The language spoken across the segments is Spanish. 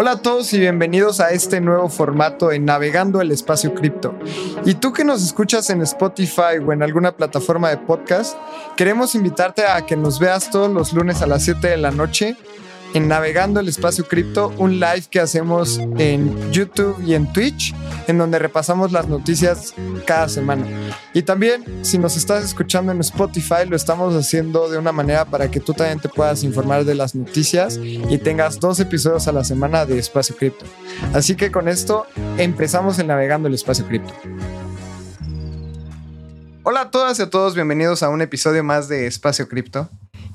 Hola a todos y bienvenidos a este nuevo formato en Navegando el Espacio Cripto. Y tú que nos escuchas en Spotify o en alguna plataforma de podcast, queremos invitarte a que nos veas todos los lunes a las 7 de la noche en Navegando el Espacio Cripto, un live que hacemos en YouTube y en Twitch, en donde repasamos las noticias cada semana. Y también, si nos estás escuchando en Spotify, lo estamos haciendo de una manera para que tú también te puedas informar de las noticias y tengas dos episodios a la semana de Espacio Cripto. Así que con esto empezamos en Navegando el Espacio Cripto. Hola a todas y a todos, bienvenidos a un episodio más de Espacio Cripto.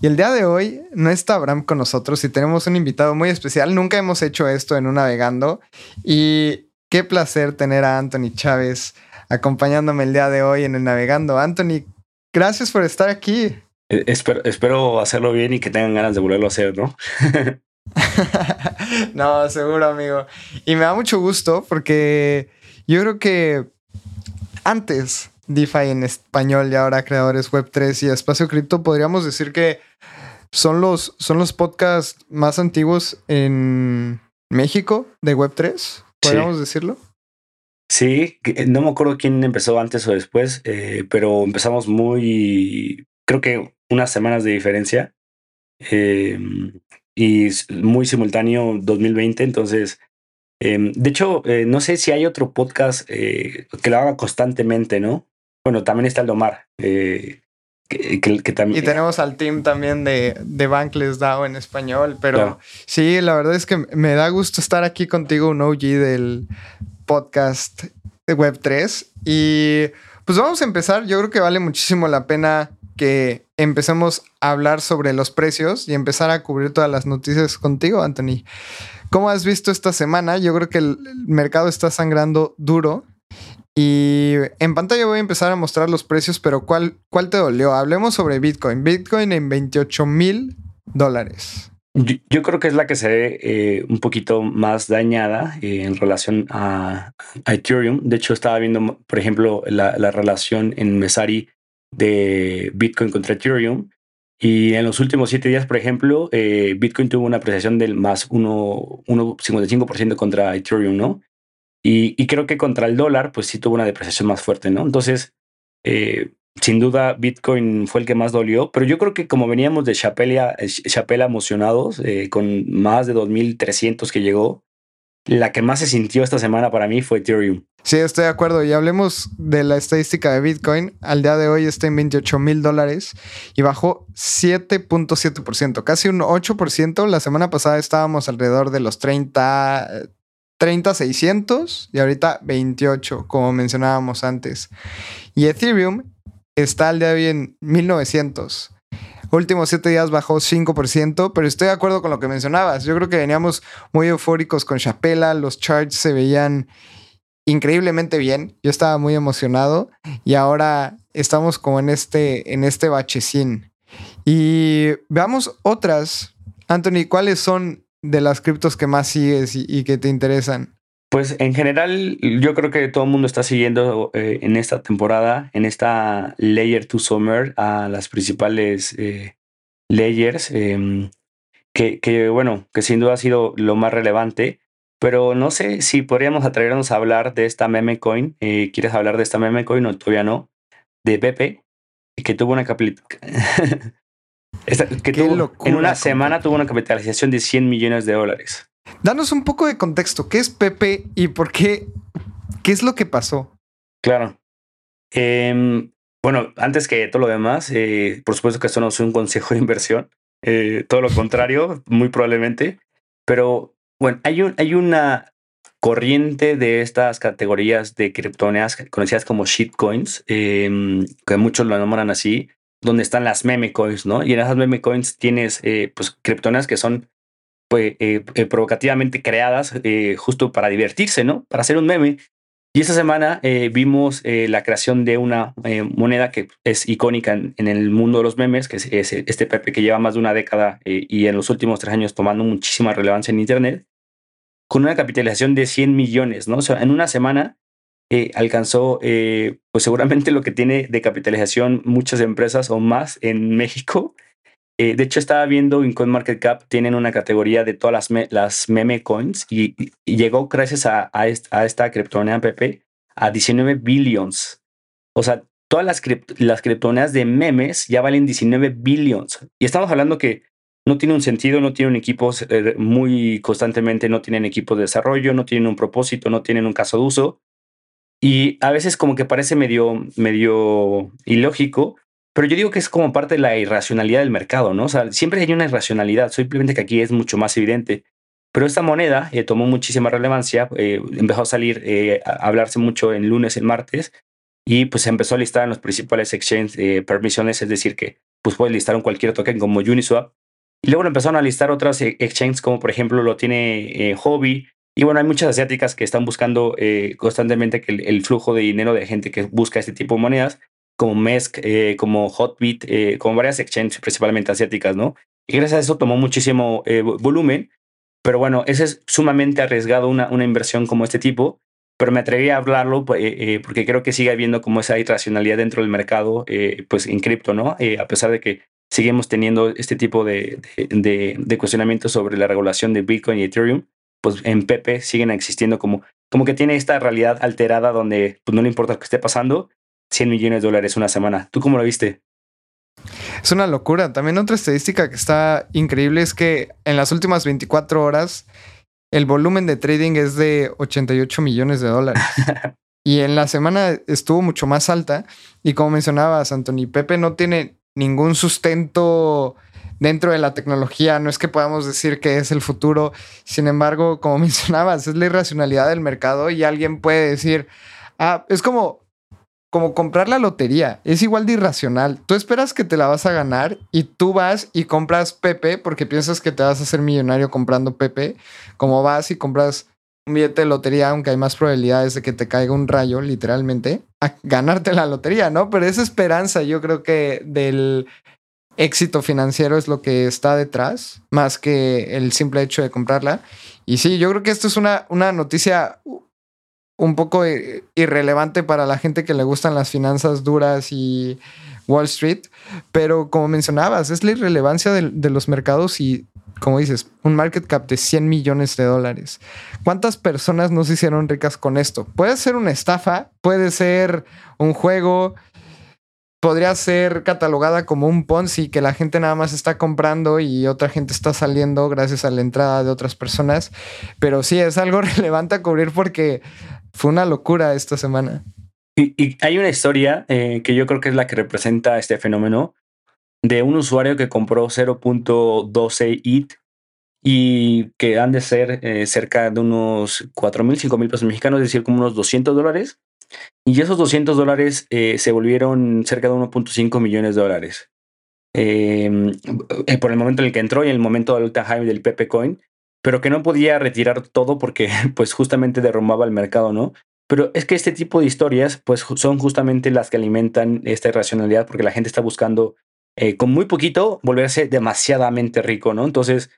Y el día de hoy no está Abraham con nosotros y tenemos un invitado muy especial. Nunca hemos hecho esto en un navegando y qué placer tener a Anthony Chávez acompañándome el día de hoy en el navegando. Anthony, gracias por estar aquí. Eh, espero, espero hacerlo bien y que tengan ganas de volverlo a hacer, ¿no? no, seguro, amigo. Y me da mucho gusto porque yo creo que antes DeFi en español y ahora creadores Web3 y Espacio Cripto, podríamos decir que son los, son los podcasts más antiguos en México de Web3, podríamos decirlo. Sí, eh, no me acuerdo quién empezó antes o después, eh, pero empezamos muy, creo que unas semanas de diferencia em, y muy simultáneo 2020, entonces em, de hecho, eh, no sé si hay otro podcast que lo haga constantemente, ¿no? Bueno, también está el Domar. Eh, que, también, y tenemos al team también de, de Bankless DAO en español, pero sí, la verdad es que me da gusto estar aquí contigo, un OG del podcast de Web3. Y pues vamos a empezar. Yo creo que vale muchísimo la pena que empecemos a hablar sobre los precios y empezar a cubrir todas las noticias contigo, Anthony. ¿Cómo has visto esta semana? Yo creo que el mercado está sangrando duro y en pantalla voy a empezar a mostrar los precios, pero ¿cuál, cuál te dolió? Hablemos sobre Bitcoin. Bitcoin en 28 mil dólares. Yo, creo que es la que se ve eh, un poquito más dañada eh, en relación a, Ethereum. De hecho, estaba viendo, por ejemplo, la, relación en Mesari de Bitcoin contra Ethereum. Y en los últimos siete días, por ejemplo, eh, Bitcoin tuvo una apreciación del más 1,55% contra Ethereum, ¿no? Y, creo que contra el dólar, pues sí tuvo una depreciación más fuerte, ¿no? Entonces, eh, sin duda, Bitcoin fue el que más dolió, pero yo creo que como veníamos de Chapela, Chapela emocionados, eh, con más de 2.300 que llegó, la que más se sintió esta semana para mí fue Ethereum. Sí, estoy de acuerdo. Y hablemos de la estadística de Bitcoin. Al día de hoy está en 28 mil dólares y bajó 7.7%, casi un 8%. La semana pasada estábamos alrededor de los 30, 30,600 y ahorita 28, como mencionábamos antes. Y Ethereum está al día de hoy en 1900. Últimos 7 días bajó 5%, pero estoy de acuerdo con lo que mencionabas. Yo creo que veníamos muy eufóricos con Chapela, los charts se veían increíblemente bien. Yo estaba muy emocionado y ahora estamos como en este, en este bachecín. Y veamos otras. Anthony, ¿cuáles son de las criptos que más sigues y, que te interesan? Pues en general, yo creo que todo el mundo está siguiendo eh, en esta temporada, en esta Layer to Summer, a las principales eh, layers, em, que, bueno, que sin duda ha sido lo más relevante. Pero no sé si podríamos atrevernos a hablar de esta meme coin. Eh, ¿Quieres hablar de esta meme coin o todavía no? De Pepe, que tuvo una que en una semana tuvo una capitalización de 100 millones de dólares. Danos un poco de contexto. ¿Qué es Pepe y por qué? ¿Qué es lo que pasó? Claro. Em, bueno, antes que todo lo demás, eh, por supuesto que esto no es un consejo de inversión. Eh, todo lo contrario, muy probablemente. Pero bueno, hay, un, hay una corriente de estas categorías de criptomonedas conocidas como shitcoins, em, que muchos lo enamoran así, donde están las meme coins, ¿no? Y en esas meme coins tienes, eh, pues, criptomonedas que son pues, eh, eh, provocativamente creadas justo para divertirse, ¿no? Para hacer un meme. Y esta semana vimos la creación de una moneda que es icónica en, el mundo de los memes, que es, este Pepe que lleva más de una década y en los últimos tres años tomando muchísima relevancia en Internet, con una capitalización de 100 millones, ¿no? O sea, en una semana eh, alcanzó eh, pues seguramente lo que tiene de capitalización muchas empresas o más en México Eh, de hecho, estaba viendo en CoinMarketCap, tienen una categoría de todas las, las meme coins y, llegó gracias a, esta, criptomoneda PP a 19 billions. O sea, todas las, las criptomonedas de memes ya valen 19 billions. Y estamos hablando que no tiene un sentido, no tienen equipos eh, muy constantemente, no tienen equipos de desarrollo, no tienen un propósito, no tienen un caso de uso. Y a veces como que parece medio, medio ilógico, pero yo digo que es como parte de la irracionalidad del mercado, ¿no? O sea, siempre hay una irracionalidad, simplemente que aquí es mucho más evidente. Pero esta moneda eh, tomó muchísima relevancia, eh, empezó a salir, eh, a hablarse mucho en lunes, en martes, y pues empezó a listar en los principales exchanges permisiones, es decir, que pues puedes listar un cualquier token como Uniswap. Y luego empezaron a listar otras exchanges, como por ejemplo lo tiene Hobby. Y bueno, hay muchas asiáticas que están buscando constantemente que el, flujo de dinero de gente que busca este tipo de monedas como MESC, eh, como Hotbit, eh, como varias exchanges, principalmente asiáticas, ¿no? Y gracias a eso tomó muchísimo eh, volumen, pero bueno, ese es sumamente arriesgado una, una inversión como este tipo, pero me atreví a hablarlo pues, porque creo que sigue habiendo como esa irracionalidad dentro del mercado, pues en cripto, ¿no? a pesar de que seguimos teniendo este tipo de, de, de, cuestionamientos sobre la regulación de Bitcoin y Ethereum, pues en Pepe siguen existiendo como, como que tiene esta realidad alterada donde pues, no le importa lo que esté pasando, 100 millones de dólares una semana. ¿Tú cómo lo viste? Es una locura. También otra estadística que está increíble es que en las últimas 24 horas el volumen de trading es de 88 millones de dólares. y en la semana estuvo mucho más alta. Y como mencionabas, Anthony, Pepe no tiene ningún sustento dentro de la tecnología. No es que podamos decir que es el futuro. Sin embargo, como mencionabas, es la irracionalidad del mercado y alguien puede decir, ah, es como como comprar la lotería. Es igual de irracional. Tú esperas que te la vas a ganar y tú vas y compras Pepe porque piensas que te vas a hacer millonario comprando Pepe. Como vas y compras un billete de lotería, aunque hay más probabilidades de que te caiga un rayo, literalmente, a ganarte la lotería, ¿no? Pero esa esperanza, yo creo que del éxito financiero es lo que está detrás, más que el simple hecho de comprarla. Y sí, yo creo que esto es una, una noticia un poco irrelevante para la gente que le gustan las finanzas duras y Wall Street, pero como mencionabas, es la irrelevancia de, los mercados y, como dices, un market cap de 100 millones de dólares. ¿Cuántas personas no se hicieron ricas con esto? Puede ser una estafa, puede ser un juego, podría ser catalogada como un Ponzi que la gente nada más está comprando y otra gente está saliendo gracias a la entrada de otras personas. Pero sí, es algo relevante a cubrir porque fue una locura esta semana. Y, hay una historia eh, que yo creo que es la que representa este fenómeno de un usuario que compró 0.12 ETH y que han de ser eh, cerca de unos 4 mil, 5 mil pesos mexicanos, es decir, como unos 200 dólares. Y esos 200 dólares eh, se volvieron cerca de 1.5 millones de dólares. Em, por el momento en el que entró y en el momento del high del Pepe Coin, pero que no podía retirar todo porque pues justamente derrumbaba el mercado, ¿no? Pero es que este tipo de historias pues son justamente las que alimentan esta irracionalidad porque la gente está buscando eh, con muy poquito volverse demasiadamente rico, ¿no? Entonces,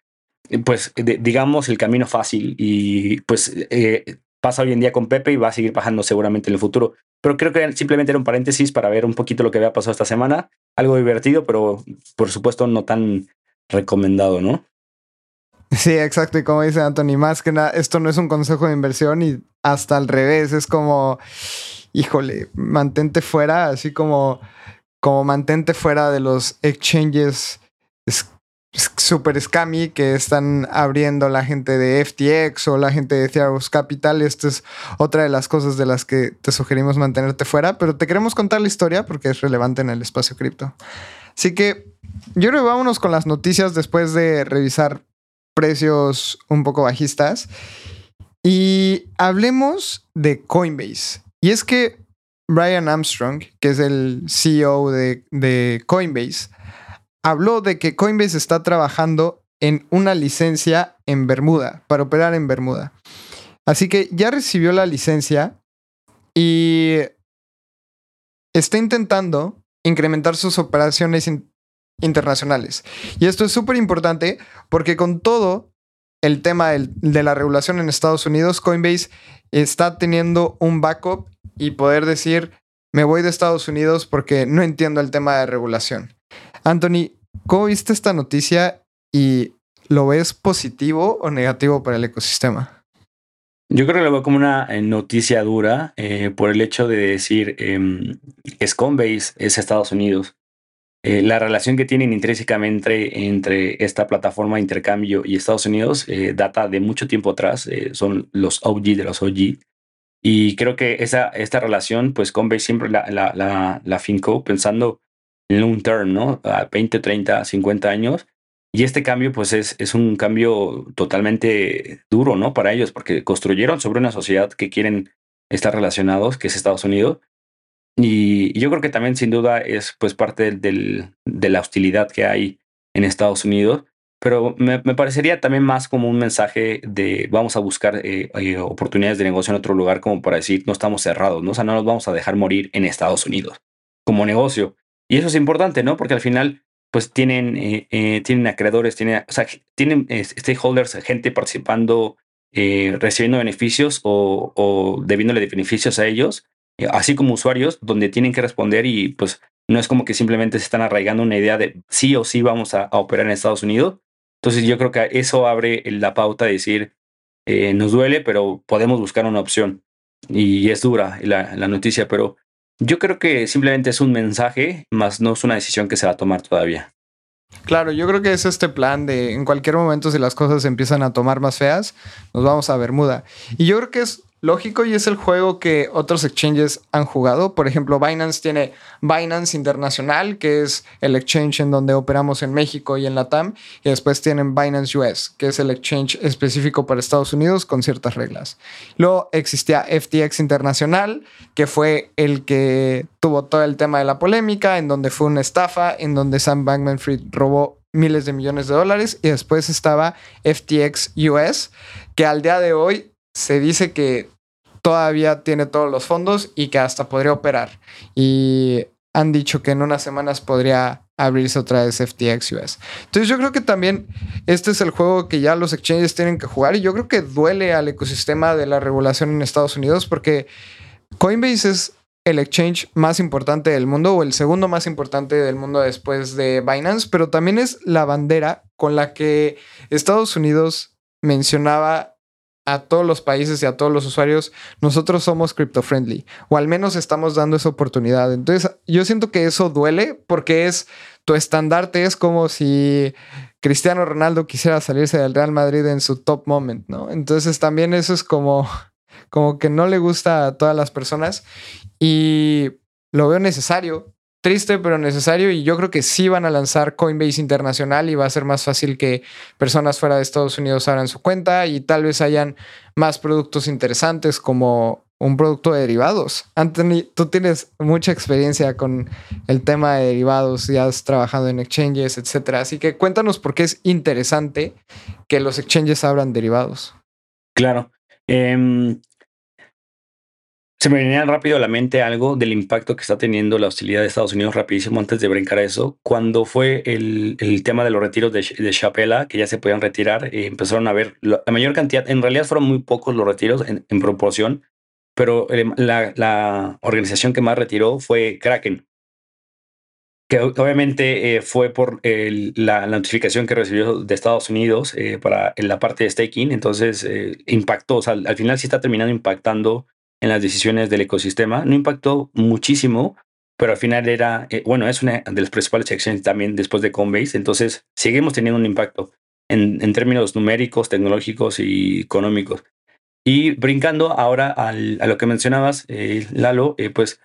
eh, pues digamos el camino fácil y pues eh, pasa hoy en día con Pepe y va a seguir bajando seguramente en el futuro. Pero creo que simplemente era un paréntesis para ver un poquito lo que había pasado esta semana. Algo divertido, pero por supuesto no tan recomendado, ¿no? Sí, exacto. Y como dice Anthony, más que nada, esto no es un consejo de inversión y hasta al revés, es como, híjole, mantente fuera, así como, como mantente fuera de los exchanges super scammy que están abriendo la gente de FTX o la gente de Theros Capital. Esta es otra de las cosas de las que te sugerimos mantenerte fuera, pero te queremos contar la historia porque es relevante en el espacio cripto. Así que yo creo que vámonos con las noticias después de revisar precios un poco bajistas. Y hablemos de Coinbase. Y es que Brian Armstrong, que es el CEO de, Coinbase, habló de que Coinbase está trabajando en una licencia en Bermuda, para operar en Bermuda. Así que ya recibió la licencia y está intentando incrementar sus operaciones internacionales. Y esto es súper importante porque con todo el tema de la regulación en Estados Unidos, Coinbase está teniendo un backup y poder decir, me voy de Estados Unidos porque no entiendo el tema de regulación. Anthony, ¿cómo viste esta noticia y lo ves positivo o negativo para el ecosistema? Yo creo que lo veo como una eh, noticia dura eh, por el hecho de decir eh, Coinbase es Estados Unidos. Eh, la relación que tienen intrínsecamente entre esta plataforma de intercambio y Estados Unidos data de mucho tiempo atrás. son los OG de los OG. Y creo que esa, esta relación, pues Coinbase siempre la, la, la, la fincó pensando en long term, ¿no? A 20, 30, 50 años. Y este cambio, pues es, es un cambio totalmente duro, ¿no? Para ellos, porque construyeron sobre una sociedad que quieren estar relacionados, que es Estados Unidos. Y, yo creo que también, sin duda, es pues parte del, de la hostilidad que hay en Estados Unidos. Pero me, me parecería también más como un mensaje de vamos a buscar eh, eh, oportunidades de negocio en otro lugar, como para decir no estamos cerrados, ¿no? O sea, no nos vamos a dejar morir en Estados Unidos como negocio. Y eso es importante, ¿no? Porque al final pues tienen, eh, eh, tienen acreedores, tienen, o sea, tienen eh, stakeholders, gente participando, recibiendo beneficios o, o debiéndole beneficios a ellos, así como usuarios, donde tienen que responder y pues no es como que simplemente se están arraigando una idea de sí o sí vamos a, operar en Estados Unidos. Entonces yo creo que eso abre la pauta de decir, nos duele, pero podemos buscar una opción. Y es dura la, la noticia, pero yo creo que simplemente es un mensaje, más no es una decisión que se va a tomar todavía. Claro, yo creo que es este plan de en cualquier momento si las cosas empiezan a tomar más feas, nos vamos a Bermuda. Y yo creo que es lógico y es el juego que otros exchanges han jugado. Por ejemplo, Binance tiene Binance Internacional, que es el exchange en donde operamos en México y en la TAM, y después tienen Binance US, que es el exchange específico para Estados Unidos con ciertas reglas. Luego existía FTX Internacional, que fue el que tuvo todo el tema de la polémica, en donde fue una estafa, en donde Sam Bankman Fried robó miles de millones de dólares, y después estaba FTX US, que al día de hoy se dice que todavía tiene todos los fondos y que hasta podría operar. Y han dicho que en unas semanas podría abrirse otra vez FTX US. Entonces yo creo que también este es el juego que ya los exchanges tienen que jugar y yo creo que duele al ecosistema de la regulación en Estados Unidos porque Coinbase es el exchange más importante del mundo o el segundo más importante del mundo después de Binance, pero también es la bandera con la que Estados Unidos mencionaba a todos los países y a todos los usuarios, nosotros somos crypto friendly o al menos estamos dando esa oportunidad. Entonces, yo siento que eso duele porque es tu estandarte, es como si Cristiano Ronaldo quisiera salirse del Real Madrid en su top moment, ¿no? Entonces, también eso es como, como que no le gusta a todas las personas y lo veo necesario triste pero necesario y yo creo que sí van a lanzar Coinbase Internacional y va a ser más fácil que personas fuera de Estados Unidos abran su cuenta y tal vez hayan más productos interesantes como un producto de derivados. Anthony, tú tienes mucha experiencia con el tema de derivados, ya has trabajado en exchanges, etcétera. Así que cuéntanos por qué es interesante que los exchanges abran derivados. Claro. Em, se me venía rápido a la mente algo del impacto que está teniendo la hostilidad de Estados Unidos rapidísimo antes de brincar eso. Cuando fue el, el tema de los retiros de, de Chapela, que ya se podían retirar, eh, empezaron a ver la, mayor cantidad, en realidad fueron muy pocos los retiros en, proporción, pero eh, la, la, organización que más retiró fue Kraken, que obviamente eh, fue por la, notificación que recibió de Estados Unidos eh, para la parte de staking, entonces impactó, o sea, al, al final sí está terminando impactando en las decisiones del ecosistema. No impactó muchísimo, pero al final era, eh, bueno, es una de las principales exchanges también después de Coinbase, entonces seguimos teniendo un impacto en, en términos numéricos, tecnológicos y económicos. Y brincando ahora al, a lo que mencionabas, eh, Lalo, eh, pues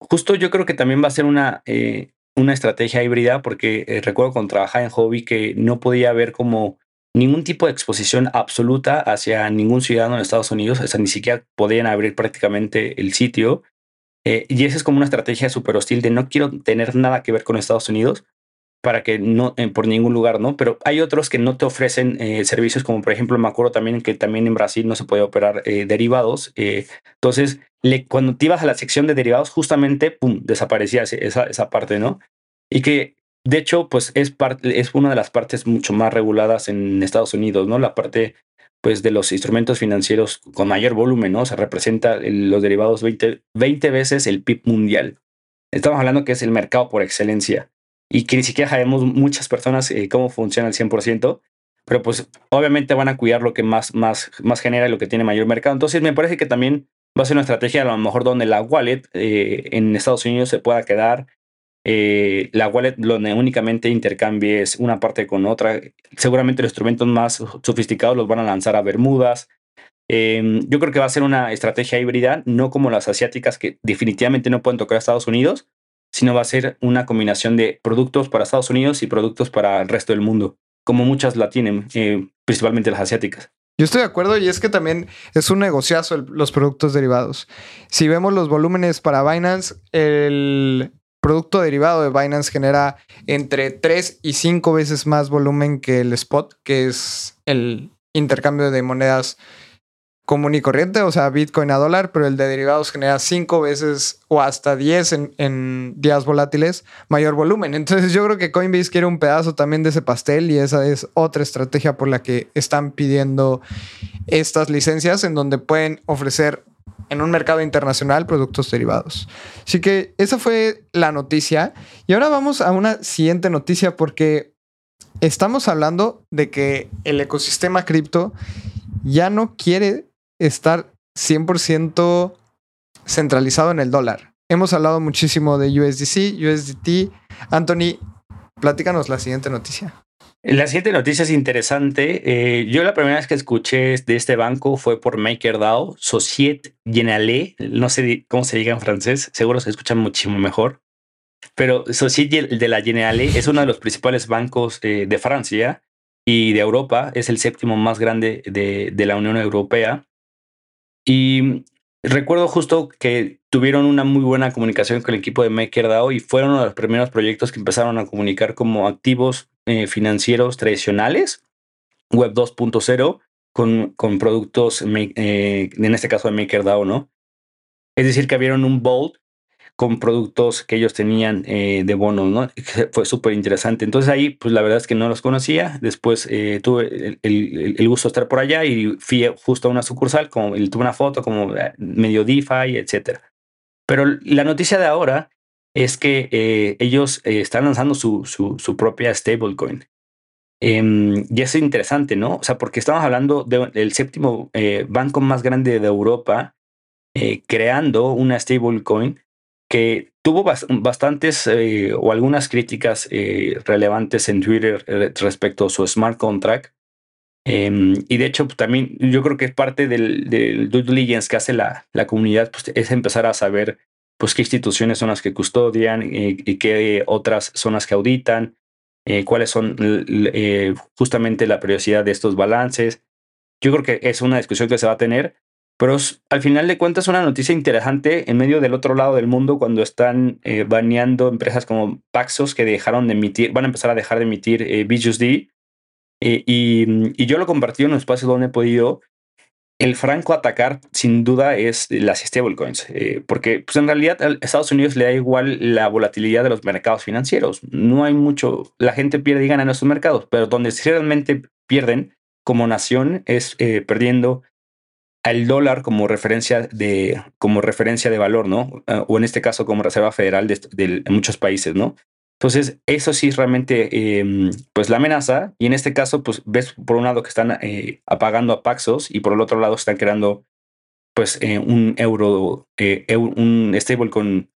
justo yo creo que también va a ser una, eh, una estrategia híbrida, porque eh, recuerdo cuando trabajaba en Hobby que no podía haber como ningún tipo de exposición absoluta hacia ningún ciudadano de Estados Unidos, o sea, ni siquiera podían abrir prácticamente el sitio. Eh, y esa es como una estrategia súper hostil de no quiero tener nada que ver con Estados Unidos para que no, eh, por ningún lugar, ¿no? Pero hay otros que no te ofrecen eh, servicios, como por ejemplo, me acuerdo también que también en Brasil no se puede operar derivados. Entonces, le, cuando te ibas a la sección de derivados, justamente, pum, desaparecía esa, esa parte, ¿no? Y que de hecho, pues es, una de las partes mucho más reguladas en Estados Unidos, ¿no? La parte pues de los instrumentos financieros con mayor volumen, ¿no? Se representa los derivados 20, 20 veces el PIB mundial. Estamos hablando que es el mercado por excelencia. y que ni siquiera sabemos muchas personas eh, cómo funciona al 100%, pero pues obviamente van a cuidar lo que más, más, más genera y lo que tiene mayor mercado. Entonces me parece que también va a ser una estrategia a lo mejor donde la wallet eh, en Estados Unidos se pueda quedar, eh, la wallet donde únicamente intercambies una parte con otra. Seguramente los instrumentos más sofisticados los van a lanzar a Bermudas. Em, yo creo que va a ser una estrategia híbrida, no como las asiáticas que definitivamente no pueden tocar a Estados Unidos, sino va a ser una combinación de productos para Estados Unidos y productos para el resto del mundo, como muchas la tienen, eh, principalmente las asiáticas. Yo estoy de acuerdo y es que también es un negociazo los productos derivados. Si vemos los volúmenes para Binance, el producto derivado de Binance genera entre 3 y 5 veces más volumen que el spot, que es el intercambio de monedas común y corriente, o sea, Bitcoin a dólar, pero el de derivados genera cinco veces o hasta 10 en, días volátiles mayor volumen. Entonces yo creo que Coinbase quiere un pedazo también de ese pastel y esa es otra estrategia por la que están pidiendo estas licencias en donde pueden ofrecer en un mercado internacional productos derivados. Así que esa fue la noticia. Y ahora vamos a una siguiente noticia porque estamos hablando de que el ecosistema cripto ya no quiere estar 100% centralizado en el dólar. Hemos hablado muchísimo de USDC, USDT. Anthony, platícanos la siguiente noticia. La siguiente noticia es interesante. Eh, yo la primera vez que escuché de este banco fue por MakerDAO, Societe Generale. No sé cómo se diga en francés, seguro se escucha muchísimo mejor. Pero Societe de la Generale es uno de los principales bancos eh, de Francia y de Europa. Es el séptimo más grande de, de la Unión Europea. Y recuerdo justo que tuvieron una muy buena comunicación con el equipo de MakerDAO y fueron uno de los primeros proyectos que empezaron a comunicar como activos eh, financieros tradicionales, Web 2.0, con, con productos, eh, en este caso de MakerDAO, ¿no? Es decir, que abrieron un Vault con productos que ellos tenían eh, de bonos, ¿no? Fue súper interesante. Entonces ahí, pues la verdad es que no los conocía. Después tuve el, gusto de estar por allá y fui justo a una sucursal, como, tuve una foto como medio DeFi, etc. Pero la noticia de ahora es que ellos están lanzando su, su, propia stablecoin. Eh, y es interesante, ¿no? O sea, porque estamos hablando del séptimo banco más grande de Europa creando una stablecoin que tuvo bastantes eh, o algunas críticas eh, relevantes en Twitter eh, respecto a su smart contract. Em, y de hecho, pues, también yo creo que es parte del, del due diligence que hace la, la comunidad, pues, es empezar a saber pues, qué instituciones son las que custodian y qué otras son las que auditan, cuáles son justamente la periodicidad de estos balances. Yo creo que es una discusión que se va a tener, pero al final de cuentas es una noticia interesante en medio del otro lado del mundo cuando están eh, baneando empresas como Paxos que dejaron de emitir, van a empezar a dejar de emitir eh, BUSD. Eh, y, yo lo compartí en un espacio donde he podido. El franco atacar, sin duda, es las stablecoins, eh, porque pues en realidad a Estados Unidos le da igual la volatilidad de los mercados financieros. No hay mucho, la gente pierde y gana en estos mercados, pero donde realmente pierden como nación es perdiendo al dólar como referencia de, como referencia de valor, ¿no? Ah, o en este caso como Reserva Federal de, muchos países, ¿no? Entonces, eso sí es realmente, em, pues, la amenaza. Y en este caso, pues, ves por un lado que están eh, apagando a Paxos y por el otro lado están creando, pues, eh, un euro, eh, un stable con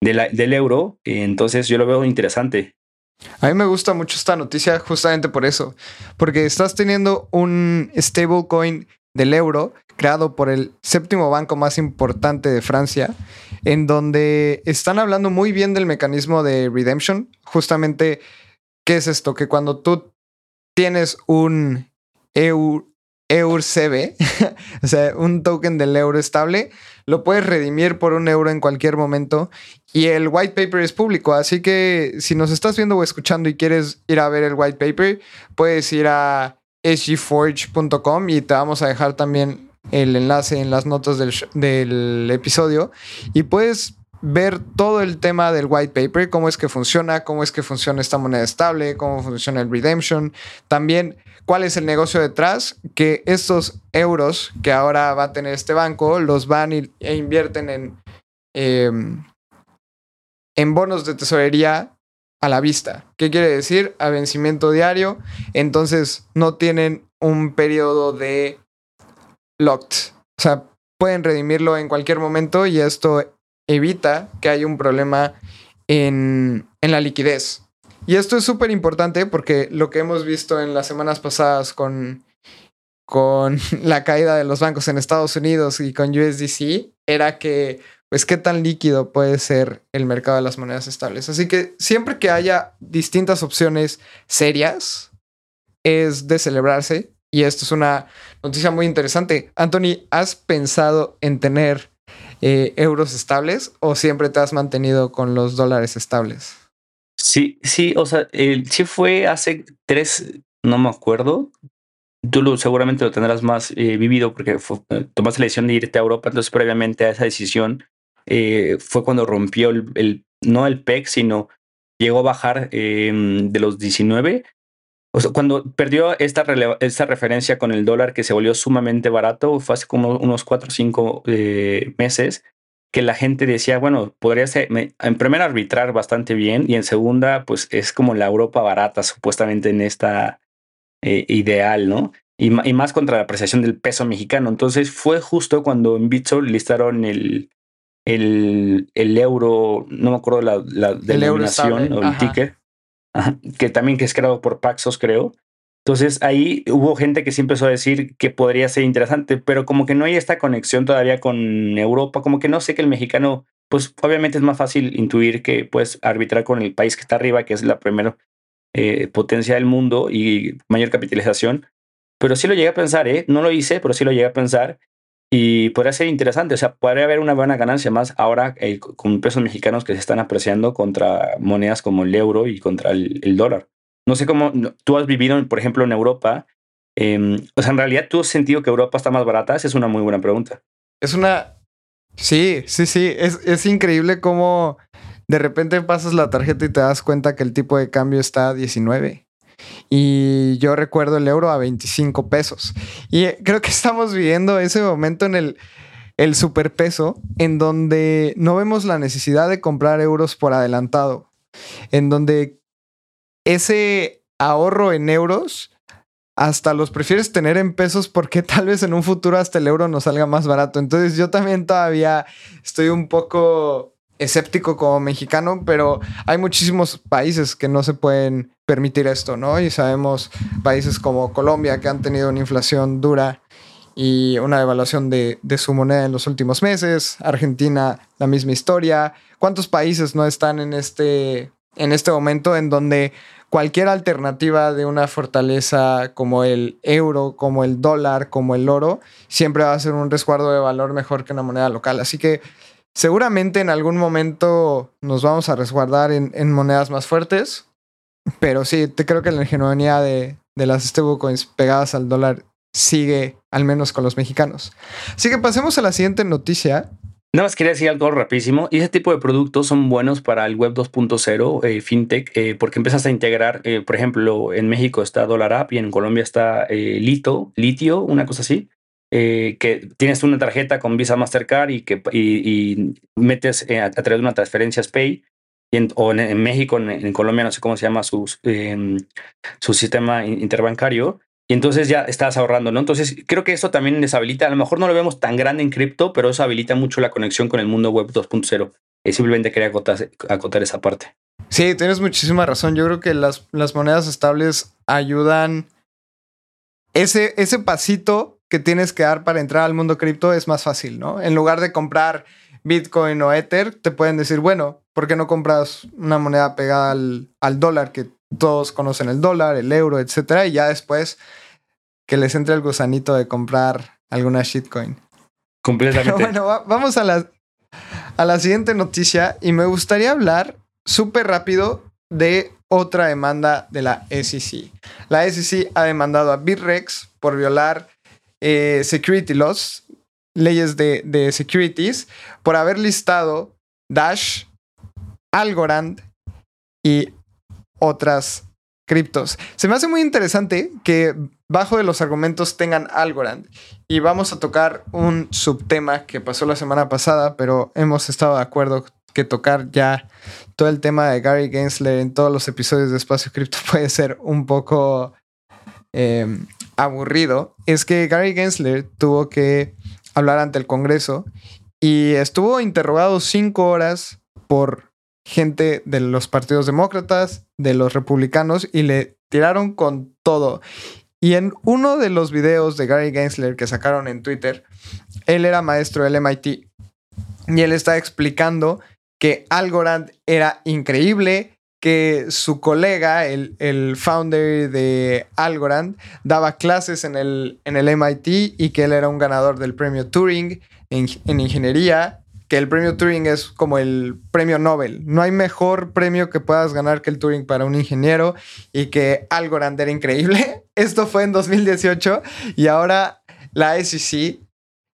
del euro. entonces, yo lo veo interesante. A mí me gusta mucho esta noticia justamente por eso, porque estás teniendo un stablecoin del euro creado por el séptimo banco más importante de Francia, en donde están hablando muy bien del mecanismo de redemption. Justamente, ¿qué es esto? Que cuando tú tienes un EUR, EURCB, o sea, un token del euro estable, lo puedes redimir por un euro en cualquier momento y el white paper es público, así que si nos estás viendo o escuchando y quieres ir a ver el white paper, puedes ir a sgforge.com y te vamos a dejar también el enlace en las notas del, episodio y puedes ver todo el tema del white paper, cómo es que funciona, cómo es que funciona esta moneda estable, cómo funciona el redemption, también cuál es el negocio detrás, que estos euros que ahora va a tener este banco los van e invierten en, em, en bonos de tesorería a la vista. ¿Qué quiere decir? A vencimiento diario. Entonces no tienen un periodo de locked. O sea, pueden redimirlo en cualquier momento y esto evita que haya un problema en, en la liquidez. Y esto es súper importante porque lo que hemos visto en las semanas pasadas con, con la caída de los bancos en Estados Unidos y con USDC era que, pues, qué tan líquido puede ser el mercado de las monedas estables. Así que siempre que haya distintas opciones serias, es de celebrarse. Y esto es una noticia muy interesante. Anthony, ¿has pensado en tener eh, euros estables o siempre te has mantenido con los dólares estables? Sí, sí, o sea, sí fue hace tres, no me acuerdo, tú lo, seguramente lo tendrás más eh, vivido porque eh, tomaste la decisión de irte a Europa, entonces previamente a esa decisión fue cuando rompió el, no el PEC, sino llegó a bajar em, de los 19. O sea, cuando perdió esta, esta referencia con el dólar que se volvió sumamente barato, fue hace como unos 4 o 5 meses, que la gente decía, bueno, podría ser, en primera arbitrar bastante bien y en segunda, pues es como la Europa barata supuestamente en esta eh, ideal, ¿no? Y, más contra la apreciación del peso mexicano. Entonces fue justo cuando en Bitso listaron el, el, el euro, no me acuerdo la, la denominación o el ticker, que también que es creado por Paxos, creo. Entonces ahí hubo gente que sí empezó a decir que podría ser interesante, pero como que no hay esta conexión todavía con Europa, como que no sé que el mexicano, pues obviamente es más fácil intuir que puedes arbitrar con el país que está arriba, que es la primera eh, potencia del mundo y mayor capitalización. Pero sí lo llegué a pensar, ¿eh? No lo hice, pero sí lo llegué a pensar. Y podría ser interesante, o sea, podría haber una buena ganancia más ahora eh, con pesos mexicanos que se están apreciando contra monedas como el euro y contra el, dólar. No sé cómo tú has vivido, por ejemplo, en Europa. Em, o sea, en realidad tú has sentido que Europa está más barata. Esa es una muy buena pregunta. Es una. Sí, sí, sí. Es, es increíble cómo de repente pasas la tarjeta y te das cuenta que el tipo de cambio está a 19. Y yo recuerdo el euro a 25 pesos. Y creo que estamos viviendo ese momento en el, el superpeso, en donde no vemos la necesidad de comprar euros por adelantado, en donde ese ahorro en euros hasta los prefieres tener en pesos porque tal vez en un futuro hasta el euro nos salga más barato. Entonces yo también todavía estoy un poco escéptico como mexicano, pero hay muchísimos países que no se pueden permitir esto, ¿no? Y sabemos países como Colombia que han tenido una inflación dura y una devaluación de, su moneda en los últimos meses, Argentina la misma historia. ¿Cuántos países no están en este, en este momento en donde cualquier alternativa de una fortaleza como el euro, como el dólar, como el oro, siempre va a ser un resguardo de valor mejor que una moneda local? Así que Seguramente en algún momento nos vamos a resguardar en, monedas más fuertes, pero sí, te creo que la hegemonía de, de las stablecoins pegadas al dólar sigue, al menos con los mexicanos. Así que pasemos a la siguiente noticia. Nada más quería decir algo rapidísimo. Y ese tipo de productos son buenos para el web 2.0, eh, fintech, eh, porque empiezas a integrar, eh, por ejemplo, en México está Dollar App y en Colombia está Lito, Litio, una cosa así. Eh, que tienes una tarjeta con Visa Mastercard y que metes eh, a, través de una transferencia Pay, y o en, México, en, Colombia, no sé cómo se llama su, em, su sistema interbancario, y entonces ya estás ahorrando, ¿no? Entonces creo que eso también deshabilita, a lo mejor no lo vemos tan grande en cripto, pero eso habilita mucho la conexión con el mundo web 2.0. Y simplemente quería acotar, acotar, esa parte. Sí, tienes muchísima razón. Yo creo que las, las monedas estables ayudan ese, ese pasito que tienes que dar para entrar al mundo cripto es más fácil, ¿no? En lugar de comprar Bitcoin o Ether, te pueden decir, bueno, ¿por qué no compras una moneda pegada al, dólar que todos conocen el dólar, el euro, etcétera? Y ya después que les entre el gusanito de comprar alguna shitcoin. Completamente. bueno, vamos a la, a la siguiente noticia y me gustaría hablar súper rápido de otra demanda de la SEC. La SEC ha demandado a Bitrex por violar eh, security laws, leyes de, securities, por haber listado Dash, Algorand y otras criptos. Se me hace muy interesante que bajo de los argumentos tengan Algorand y vamos a tocar un subtema que pasó la semana pasada, pero hemos estado de acuerdo que tocar ya todo el tema de Gary Gensler en todos los episodios de Espacio Cripto puede ser un poco em, aburrido, es que Gary Gensler tuvo que hablar ante el Congreso y estuvo interrogado cinco horas por gente de los partidos demócratas, de los republicanos y le tiraron con todo. Y en uno de los videos de Gary Gensler que sacaron en Twitter, él era maestro del MIT y él está explicando que Algorand era increíble, que su colega, el, el, founder de Algorand, daba clases en el, en el MIT y que él era un ganador del premio Turing en, en ingeniería que el premio Turing es como el premio Nobel. No hay mejor premio que puedas ganar que el Turing para un ingeniero y que Algorand era increíble. Esto fue en 2018 y ahora la SEC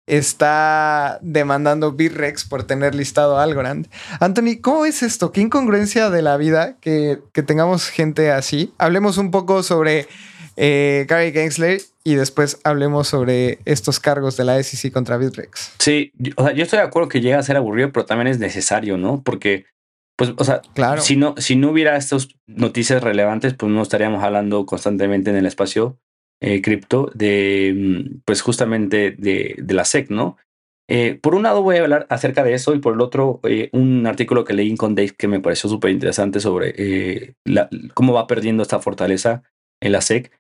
está demandando Bitrex por tener listado a Algorand. Anthony, ¿cómo es esto? ¿Qué incongruencia de la vida que, que tengamos gente así? Hablemos un poco sobre eh, Gary Gensler y después hablemos sobre estos cargos de la SEC contra Bitrex. Sí, o sea, yo estoy de acuerdo que llega a ser aburrido, pero también es necesario, ¿no? Porque, pues, o sea, claro. si, no, si no hubiera estas noticias relevantes, pues no estaríamos hablando constantemente en el espacio eh, cripto de, mm, pues, justamente de, de la SEC, ¿no? Eh, por un lado voy a hablar acerca de eso y por el otro eh, un artículo que leí en Condex que me pareció súper interesante sobre eh, cómo va perdiendo esta fortaleza en la SEC.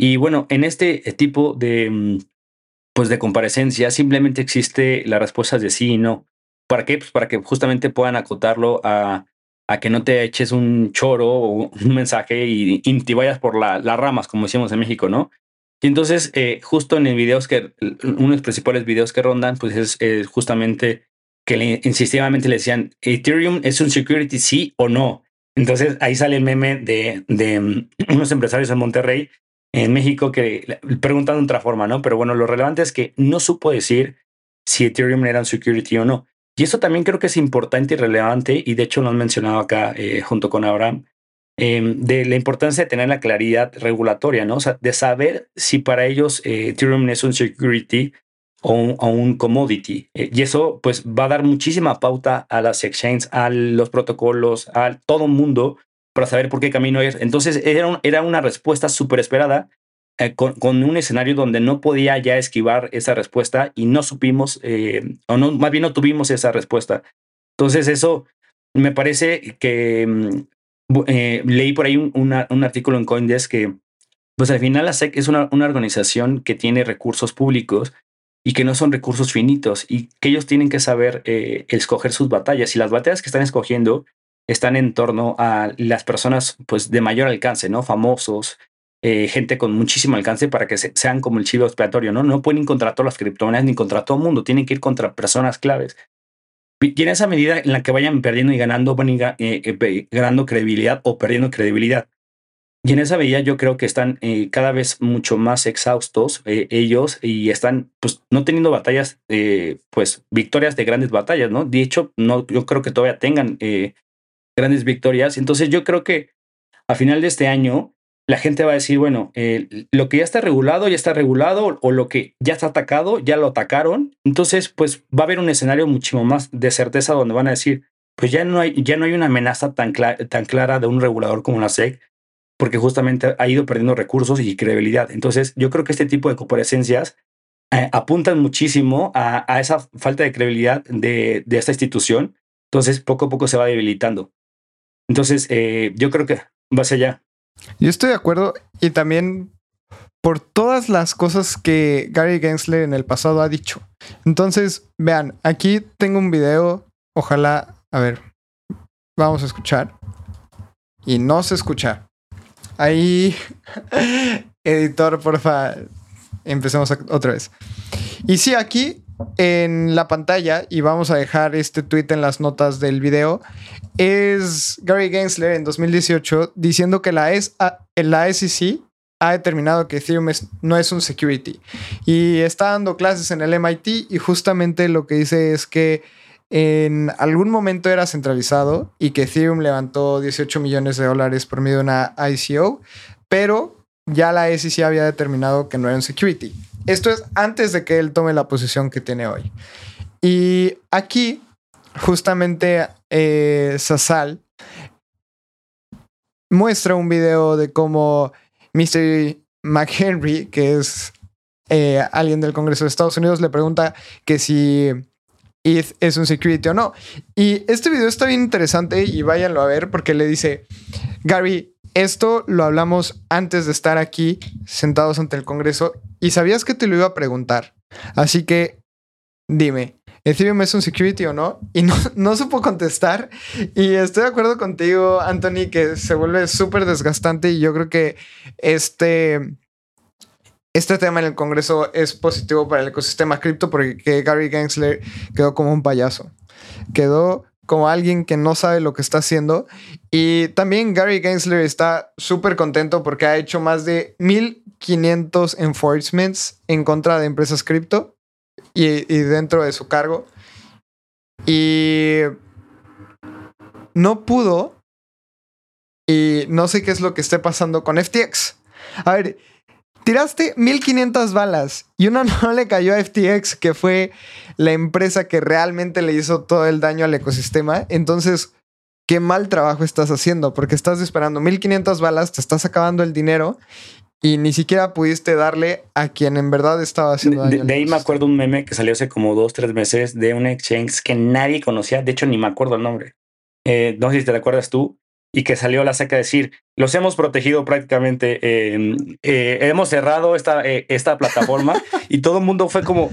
Y bueno, en este tipo de, mm, pues de comparecencia simplemente existe la respuesta de sí y no. ¿Para qué? Pues para que justamente puedan acotarlo a, a que no te eches un choro o un mensaje y, y te vayas por las ramas, como decimos en México, ¿no? Y entonces, eh, justo en el videos que, uno de los principales videos que rondan, pues es, justamente que le, insistivamente le decían, Ethereum es un security sí o no. Entonces ahí sale el meme de, de mm, unos empresarios en Monterrey en México que preguntan de otra forma, ¿no? Pero bueno, lo relevante es que no supo decir si Ethereum era un security o no. Y eso también creo que es importante y relevante, y de hecho lo han mencionado acá eh, junto con Abraham, eh, de la importancia de tener la claridad regulatoria, ¿no? O sea, de saber si para ellos eh, Ethereum es un security o un, o un commodity. Eh, y eso pues va a dar muchísima pauta a las exchanges, a los protocolos, a todo el mundo para saber por qué camino ir. Entonces era, era una respuesta súper esperada eh, con, un escenario donde no podía ya esquivar esa respuesta y no supimos, eh, o no, más bien no tuvimos esa respuesta. Entonces eso me parece que mm, eh, leí por ahí un, un, artículo en Coindesk que pues al final la SEC es una, una organización que tiene recursos públicos y que no son recursos finitos y que ellos tienen que saber escoger sus batallas y las batallas que están escogiendo están en torno a las personas pues de mayor alcance, ¿no? Famosos, eh, gente con muchísimo alcance para que se, sean como el chivo expiatorio, ¿no? No pueden ir contra todas las criptomonedas ni contra todo el mundo, tienen que ir contra personas claves. Y en esa medida en la que vayan perdiendo y ganando, van eh, eh, ganando credibilidad o perdiendo credibilidad. Y en esa medida yo creo que están cada vez mucho más exhaustos ellos y están pues no teniendo batallas, pues victorias de grandes batallas, ¿no? De hecho, no, yo creo que todavía tengan grandes victorias. Entonces yo creo que a final de este año la gente va a decir, bueno, eh, lo que ya está regulado, ya está regulado, o lo que ya está atacado, ya lo atacaron. Entonces, pues va a haber un escenario muchísimo más de certeza donde van a decir, pues ya no hay, ya no hay una amenaza tan, tan clara de un regulador como la SEC, porque justamente ha ido perdiendo recursos y credibilidad. Entonces, yo creo que este tipo de comparecencias eh, apuntan muchísimo a, a, esa falta de credibilidad de, de esta institución. Entonces, poco a poco se va debilitando. Entonces, eh, yo creo que va hacia allá. Yo estoy de acuerdo y también por todas las cosas que Gary Gensler en el pasado ha dicho. Entonces, vean, aquí tengo un video, ojalá, a ver, vamos a escuchar. Y no se escucha. Ahí, editor, porfa, empecemos otra vez. Y sí, aquí en la pantalla, y vamos a dejar este tweet en las notas del video, es Gary Gensler en 2018 diciendo que la, es, la SEC ha determinado que Ethereum no es un security. Y está dando clases en el MIT y justamente lo que dice es que en algún momento era centralizado y que Ethereum levantó 18 millones de dólares por medio de una ICO, pero ya la SEC había determinado que no era un security. Esto es antes de que él tome la posición que tiene hoy. Y aquí, justamente eh, Sasal muestra un video de cómo Mr. McHenry, que es eh, alguien del Congreso de Estados Unidos, le pregunta que si ETH es un security o no. Y este video está bien interesante y váyanlo a ver porque le dice, Gary, esto lo hablamos antes de estar aquí sentados ante el Congreso y sabías que te lo iba a preguntar. Así que dime, ¿Ethereum es un security o no? Y no, no supo contestar. Y estoy de acuerdo contigo, Anthony, que se vuelve súper desgastante y yo creo que este este tema en el Congreso es positivo para el ecosistema cripto porque Gary Gensler quedó como un payaso. Quedó como alguien que no sabe lo que está haciendo. Y también Gary Gensler está súper contento porque ha hecho más de 1500 enforcements en contra de empresas cripto y, y dentro de su cargo. Y no pudo. Y no sé qué es lo que esté pasando con FTX. A ver, tiraste 1500 balas y una no le cayó a FTX, que fue la empresa que realmente le hizo todo el daño al ecosistema. Entonces, qué mal trabajo estás haciendo, porque estás esperando 1500 balas, te estás acabando el dinero y ni siquiera pudiste darle a quien en verdad estaba haciendo daño. De, ahí me acuerdo un meme que salió hace como dos, tres meses de un exchange que nadie conocía. De hecho, ni me acuerdo el nombre. Eh, no sé si te acuerdas tú y que salió la seca a decir, los hemos protegido prácticamente, eh, hemos cerrado esta, eh, esta plataforma y todo el mundo fue como,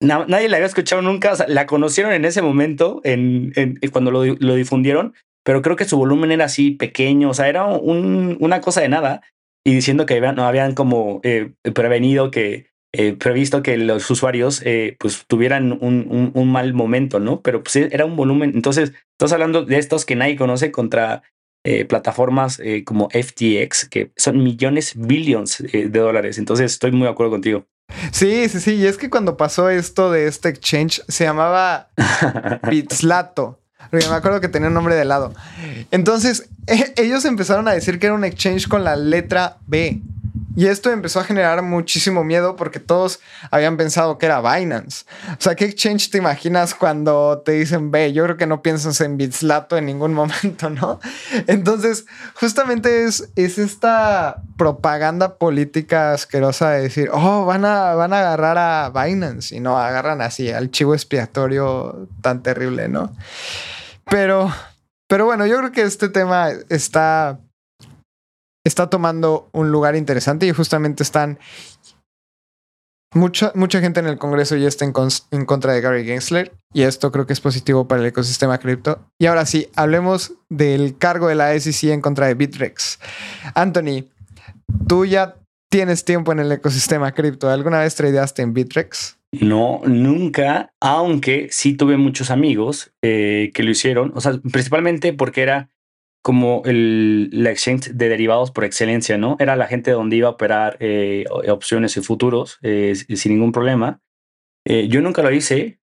nadie la había escuchado nunca, la conocieron en ese momento, en, cuando lo, lo, difundieron, pero creo que su volumen era así pequeño, o sea, era un, una cosa de nada y diciendo que no habían como eh, prevenido que... previsto que los usuarios pues tuvieran un, un, mal momento, ¿no? Pero pues era un volumen, entonces estás hablando de estos que nadie conoce contra eh, plataformas eh, como FTX, que son millones, billions eh, de dólares. Entonces estoy muy de acuerdo contigo. Sí, sí, sí. Y es que cuando pasó esto de este exchange, se llamaba Bitslato. Porque me acuerdo que tenía un nombre de lado. Entonces, ellos empezaron a decir que era un exchange con la letra B. Y esto empezó a generar muchísimo miedo porque todos habían pensado que era Binance. O sea, ¿qué exchange te imaginas cuando te dicen B? Yo creo que no piensas en Bitslato en ningún momento, ¿no? Entonces, justamente es, es esta propaganda política asquerosa de decir, oh, van a, van a agarrar a Binance y no agarran así al chivo expiatorio tan terrible, ¿no? Pero, pero bueno, yo creo que este tema está está tomando un lugar interesante y justamente están Mucha, mucha gente en el Congreso ya está en, contra de Gary Gensler y esto creo que es positivo para el ecosistema cripto. Y ahora sí, hablemos del cargo de la SEC en contra de Bitrex. Anthony, tú ya tienes tiempo en el ecosistema cripto. ¿Alguna vez tradeaste en Bitrex? No, nunca, aunque sí tuve muchos amigos eh, que lo hicieron, o sea, principalmente porque era como el, la exchange de derivados por excelencia, ¿no? Era la gente donde iba a operar eh, opciones y futuros eh, sin ningún problema. Eh, yo nunca lo hice,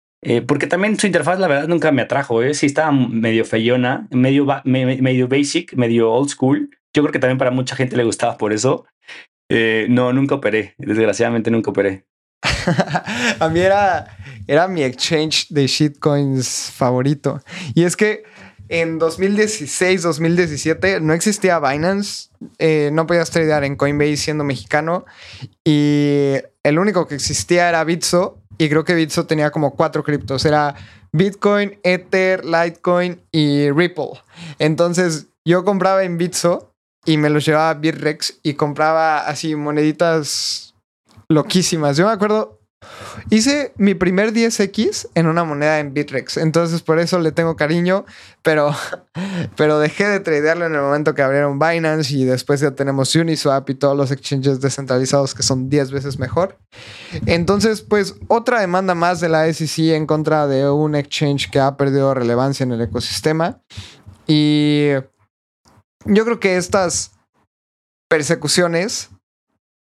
porque también su interfaz, la verdad, nunca me atrajo. ¿eh? Sí estaba medio feyona, medio, medio basic, medio old school. Yo creo que también para mucha gente le gustaba por eso. no, nunca operé. Desgraciadamente nunca operé. a mí era, era mi exchange de shitcoins favorito. Y es que en 2016, 2017 no existía Binance, eh, no podías tradear en Coinbase siendo mexicano y el único que existía era Bitso y creo que Bitso tenía como cuatro criptos, era Bitcoin, Ether, Litecoin y Ripple. Entonces yo compraba en Bitso y me los llevaba a Bitrex y compraba así moneditas loquísimas. Yo me acuerdo Hice mi primer 10X en una moneda en Bitrex, entonces por eso le tengo cariño, pero, pero dejé de tradearlo en el momento que abrieron Binance y después ya tenemos Uniswap y todos los exchanges descentralizados que son 10 veces mejor. Entonces, pues otra demanda más de la SEC en contra de un exchange que ha perdido relevancia en el ecosistema. Y yo creo que estas persecuciones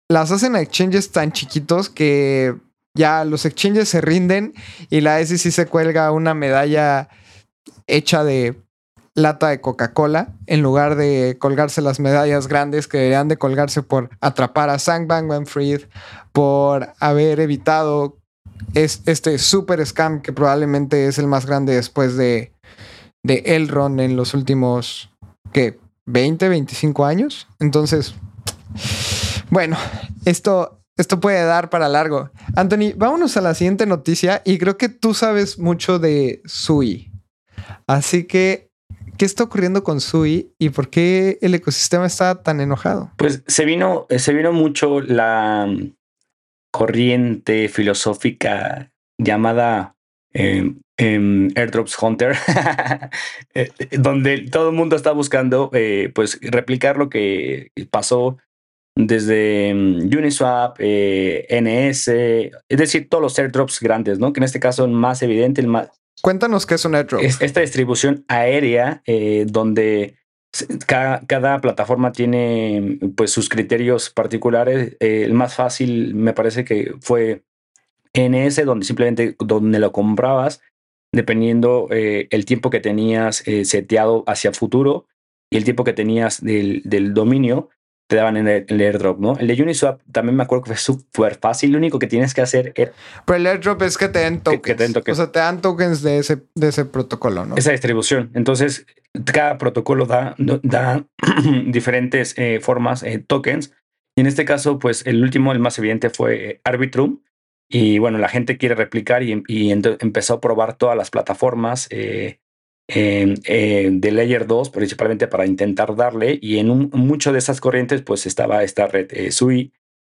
las hacen a exchanges tan chiquitos que ya los exchanges se rinden y la SEC se cuelga una medalla hecha de lata de Coca-Cola en lugar de colgarse las medallas grandes que deberían de colgarse por atrapar a Sang Bang Fried, por haber evitado este super scam que probablemente es el más grande después de, de Elrond en los últimos, ¿qué? 20, 25 años. Entonces, bueno, esto, esto puede dar para largo. Anthony, vámonos a la siguiente noticia y creo que tú sabes mucho de Sui. Así que, ¿qué está ocurriendo con Sui y por qué el ecosistema está tan enojado? Pues se vino, se vino mucho la corriente filosófica llamada eh, Airdrops Hunter, eh, donde todo el mundo está buscando eh, pues replicar lo que pasó desde mm, Uniswap, NS, es decir, todos los airdrops grandes, ¿no? Que en este caso el más evidente, el más... Cuéntanos qué es un airdrop. Es esta distribución aérea donde cada, plataforma tiene pues sus criterios particulares. el más fácil me parece que fue NS, donde simplemente donde lo comprabas, dependiendo eh, el tiempo que tenías eh, seteado hacia futuro y el tiempo que tenías del, del dominio, te daban el, el, airdrop, ¿no? El de Uniswap también me acuerdo que fue súper fácil. Lo único que tienes que hacer es. Pero el airdrop es que te den tokens. O sea, te dan tokens de ese, de ese protocolo, ¿no? Esa distribución. Entonces, cada protocolo da, da diferentes eh, formas, tokens. Y en este caso, pues el último, el más evidente fue Arbitrum, y bueno, la gente quiere replicar y, empezó a probar todas las plataformas eh, de Layer 2, principalmente para intentar darle. Y en un, de esas corrientes, pues estaba esta red eh, SUI.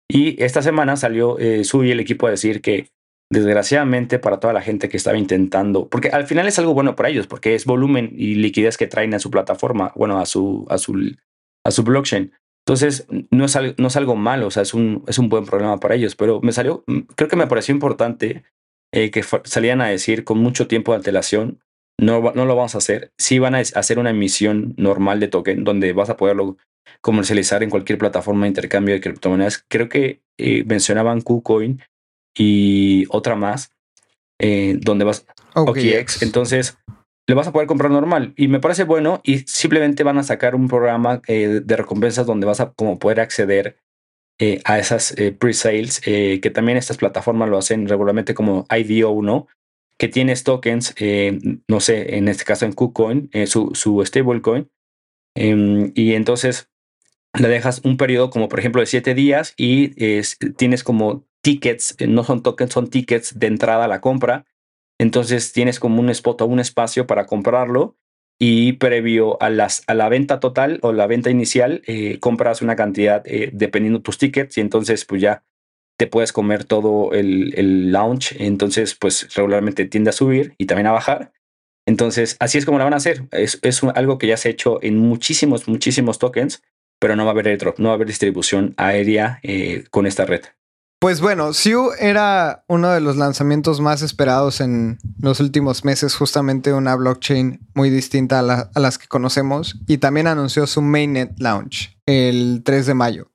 Y esta semana salió eh, SUI, el equipo, a decir que desgraciadamente para toda la gente que estaba intentando, porque al final es algo bueno para ellos, porque es volumen y liquidez que traen a su plataforma, bueno, a su, a su, a su blockchain. Entonces, no es, algo, no es algo malo, o sea, es un, es un buen problema para ellos, pero me salió, mm, creo que me pareció importante eh, que salían a decir con mucho tiempo de antelación, no, no lo vamos a hacer, sí van a hacer una emisión normal de token donde vas a poderlo comercializar en cualquier plataforma de intercambio de criptomonedas. Creo que eh, mencionaban KuCoin y otra más, eh, donde vas... OKX. Entonces, le vas a poder comprar normal. Y me parece bueno y simplemente van a sacar un programa eh, de recompensas donde vas a como poder acceder eh, a esas eh, pre-sales, que también estas plataformas lo hacen regularmente como IDO, ¿no? Que tienes tokens, no sé, en este caso en KuCoin, su, su stablecoin, em, y entonces le dejas un periodo como por ejemplo de siete días y tienes como tickets, no son tokens, son tickets de entrada a la compra. Entonces tienes como un spot o un espacio para comprarlo y previo a, las, a la venta total o la venta inicial, eh, compras una cantidad eh, dependiendo tus tickets y entonces pues ya te puedes comer todo el, el launch. Entonces pues regularmente tiende a subir y también a bajar. Entonces así es como la van a hacer. Es, es algo que ya se ha hecho en muchísimos, muchísimos tokens, pero no va a haber airdrop, no va a haber distribución aérea eh, con esta red. Pues bueno, Siu era uno de los lanzamientos más esperados en los últimos meses, justamente una blockchain muy distinta a, las que conocemos, y también anunció su mainnet launch el 3 de mayo.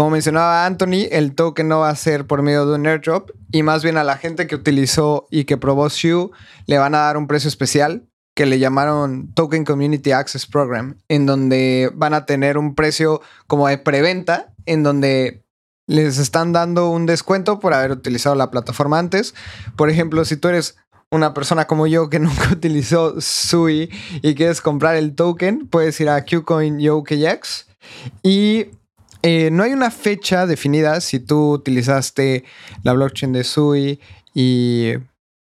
Como mencionaba Anthony, el token no va a ser por medio de un airdrop, y más bien a la gente que utilizó y que probó Siu le van a dar un precio especial que le llamaron Token Community Access Program, en donde van a tener un precio como de preventa, en donde les están dando un descuento por haber utilizado la plataforma antes. Por ejemplo, si tú eres una persona como yo que nunca utilizó Sui y quieres comprar el token, puedes ir a KuCoin OKX y eh, no hay una fecha definida si tú utilizaste la blockchain de Sui y,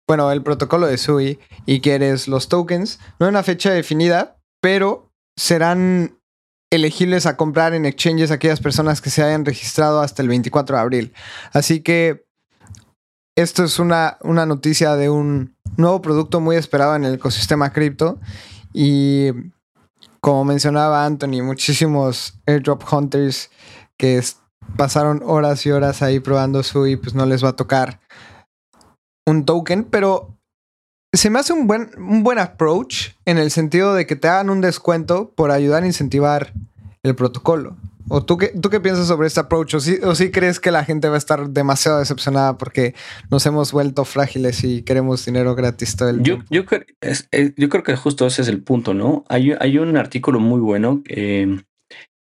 bueno, el protocolo de Sui y quieres los tokens. No hay una fecha definida, pero serán elegibles a comprar en exchanges aquellas personas que se hayan registrado hasta el 24 de abril. Así que esto es una, una noticia de un nuevo producto muy esperado en el ecosistema cripto y como mencionaba Anthony, muchísimos airdrop hunters que pasaron horas y horas ahí probando su y pues no les va a tocar un token, pero se me hace un buen, un buen approach en el sentido de que te hagan un descuento por ayudar a incentivar el protocolo. ¿O tú qué, tú qué piensas sobre este approach? ¿O sí, ¿O crees que la gente va a estar demasiado decepcionada porque nos hemos vuelto frágiles y queremos dinero gratis todo el yo, Yo, yo creo que justo ese es el punto, ¿no? Hay, hay un artículo muy bueno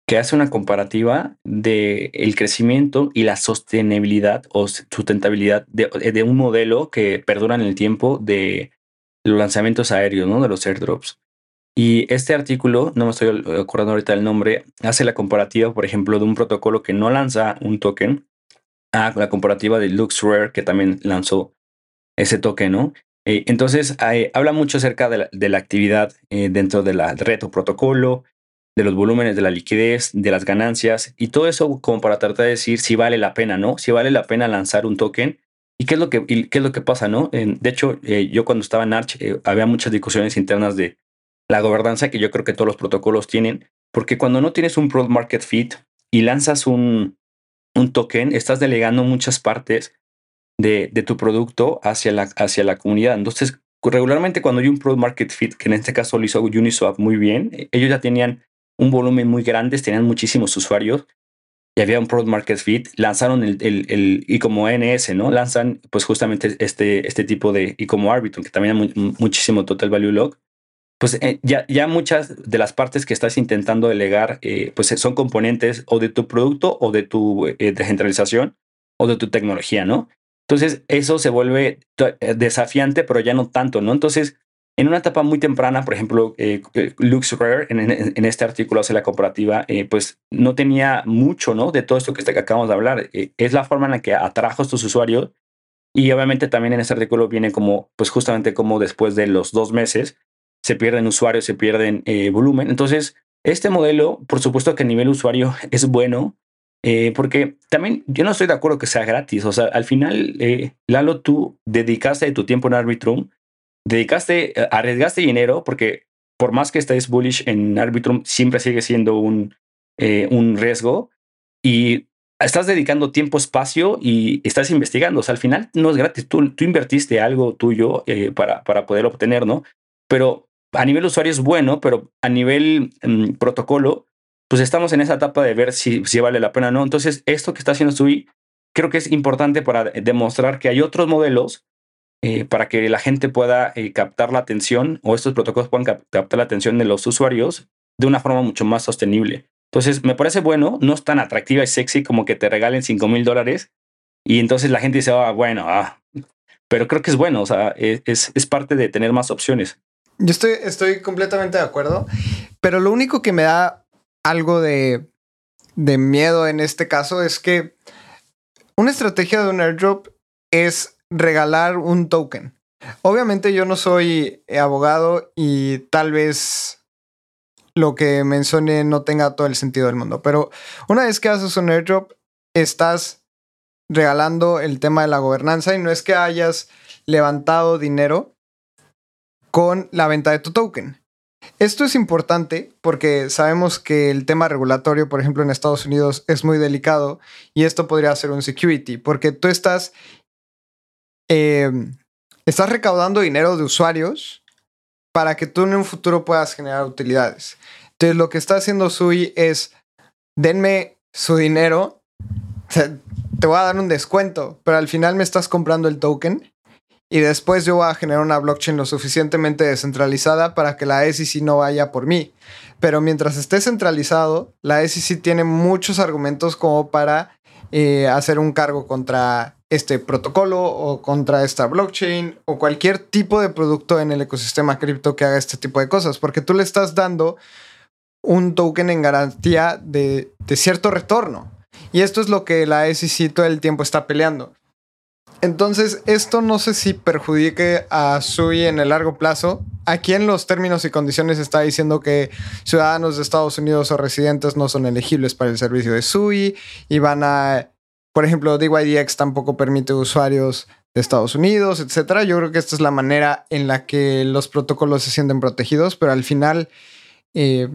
que hace una comparativa de el crecimiento y la sostenibilidad o sustentabilidad de, de un modelo que perdura en el tiempo de los lanzamientos aéreos, ¿no? De los airdrops. Y este artículo, no me estoy acordando ahorita del nombre, hace la comparativa, por ejemplo, de un protocolo que no lanza un token a la comparativa de LuxRare, que también lanzó ese token, ¿no? Eh, entonces, habla mucho acerca de la, actividad eh, dentro de la red o protocolo, de los volúmenes de la liquidez, de las ganancias y todo eso como para tratar de decir si vale la pena, ¿no? Si vale la pena lanzar un token y qué es lo que, qué es lo que pasa, ¿no? de hecho, eh, yo cuando estaba en Arch había muchas discusiones internas de la gobernanza que yo creo que todos los protocolos tienen, porque cuando no tienes un product market fit y lanzas un, un token, estás delegando muchas partes de, de, tu producto hacia la, hacia la comunidad. Entonces, regularmente cuando hay un product market fit, que en este caso lo hizo Uniswap muy bien, ellos ya tenían un volumen muy grande, tenían muchísimos usuarios y había un product market fit, lanzaron el, el, y como NS, ¿no? Lanzan pues justamente este, este tipo de, y como Arbitrum, que también hay muchísimo total value log, pues eh, ya, ya muchas de las partes que estás intentando delegar, eh, pues son componentes o de tu producto o de tu eh, descentralización o de tu tecnología, ¿no? Entonces eso se vuelve desafiante, pero ya no tanto, ¿no? Entonces, en una etapa muy temprana, por ejemplo, LuxRare en, en, este artículo hace la comparativa, pues no tenía mucho, ¿no? De todo esto que acabamos de hablar. es la forma en la que atrajo a estos usuarios y obviamente también en este artículo viene como, pues justamente como después de los dos meses, se pierden usuarios, se pierden eh, volumen. Entonces, este modelo, por supuesto que a nivel usuario es bueno, eh, porque también yo no estoy de acuerdo que sea gratis. O sea, al final, eh, Lalo, tú dedicaste tu tiempo en Arbitrum, dedicaste, arriesgaste dinero, porque por más que estés bullish en Arbitrum, siempre sigue siendo un, un riesgo. Y estás dedicando tiempo, espacio y estás investigando. O sea, al final no es gratis. Tú, tú invertiste algo tuyo para, para poder obtener, ¿no? Pero a nivel usuario es bueno, pero a nivel mm, protocolo, pues estamos en esa etapa de ver si, si vale la pena o no. Entonces, esto que está haciendo Sui creo que es importante para demostrar que hay otros modelos eh, para que la gente pueda eh, captar la atención o estos protocolos puedan captar la atención de los usuarios de una forma mucho más sostenible. Entonces, me parece bueno, no es tan atractiva y sexy como que te regalen 5 mil dólares y entonces la gente dice, ah, bueno, ah. pero creo que es bueno, o sea, e, es, es parte de tener más opciones. Yo estoy, estoy completamente de acuerdo, pero lo único que me da algo de, de miedo en este caso es que una estrategia de un airdrop es regalar un token. Obviamente yo no soy abogado y tal vez lo que mencioné no tenga todo el sentido del mundo, pero una vez que haces un airdrop, estás regalando el tema de la gobernanza y no es que hayas levantado dinero, con la venta de tu token. Esto es importante porque sabemos que el tema regulatorio, por ejemplo, en Estados Unidos es muy delicado y esto podría ser un security porque tú estás, em, estás recaudando dinero de usuarios para que tú en un futuro puedas generar utilidades. Entonces lo que está haciendo Sui es, denme su dinero, te voy a dar un descuento, pero al final me estás comprando el token y después yo voy a generar una blockchain lo suficientemente descentralizada para que la SEC no vaya por mí. Pero mientras esté centralizado, la SEC tiene muchos argumentos como para eh, hacer un cargo contra este protocolo o contra esta blockchain o cualquier tipo de producto en el ecosistema cripto que haga este tipo de cosas, porque tú le estás dando un token en garantía de, de cierto retorno. Y esto es lo que la SEC todo el tiempo está peleando. Entonces, esto no sé si perjudique a Sui en el largo plazo. Aquí en los términos y condiciones está diciendo que ciudadanos de Estados Unidos o residentes no son elegibles para el servicio de Sui y van a, por ejemplo, DYDX tampoco permite usuarios de Estados Unidos, etcétera. Yo creo que esta es la manera en la que los protocolos se sienten protegidos, pero al final eh,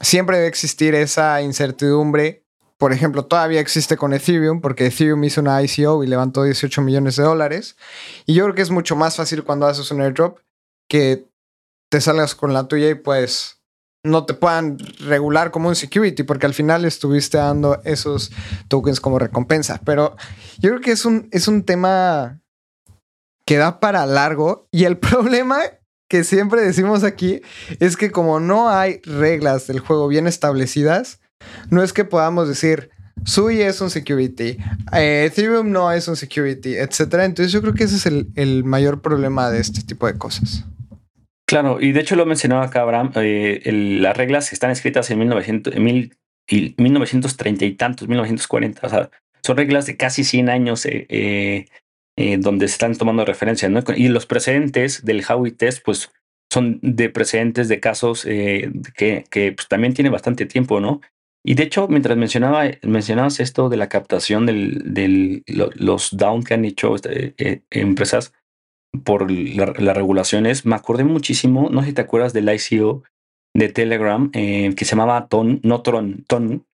siempre debe existir esa incertidumbre por ejemplo, todavía existe con Ethereum, porque Ethereum hizo una ICO y levantó 18 millones de dólares. Y yo creo que es mucho más fácil cuando haces un airdrop que te salgas con la tuya y pues no te puedan regular como un security, porque al final estuviste dando esos tokens como recompensa. Pero yo creo que es un, es un tema que da para largo y el problema que siempre decimos aquí es que como no hay reglas del juego bien establecidas, no es que podamos decir, Sui es un security, eh, Ethereum no es un security, etc. Entonces yo creo que ese es el, mayor problema de este tipo de cosas. Claro, y de hecho lo mencionaba acá Abraham, eh, las reglas están escritas en, 1900, en mil, 1930 y tantos, 1940, o sea, son reglas de casi 100 años eh, donde se están tomando referencia, ¿no? Y los precedentes del Howey Test, pues son de precedentes de casos que, que pues, también tiene bastante tiempo, ¿no? Y de hecho, mientras mencionaba, mencionabas esto de la captación de los down que han hecho este, empresas, por las regulaciones, me acordé muchísimo, no sé si te acuerdas del ICO de Telegram, eh, que se llamaba Ton, no Tron, Ton,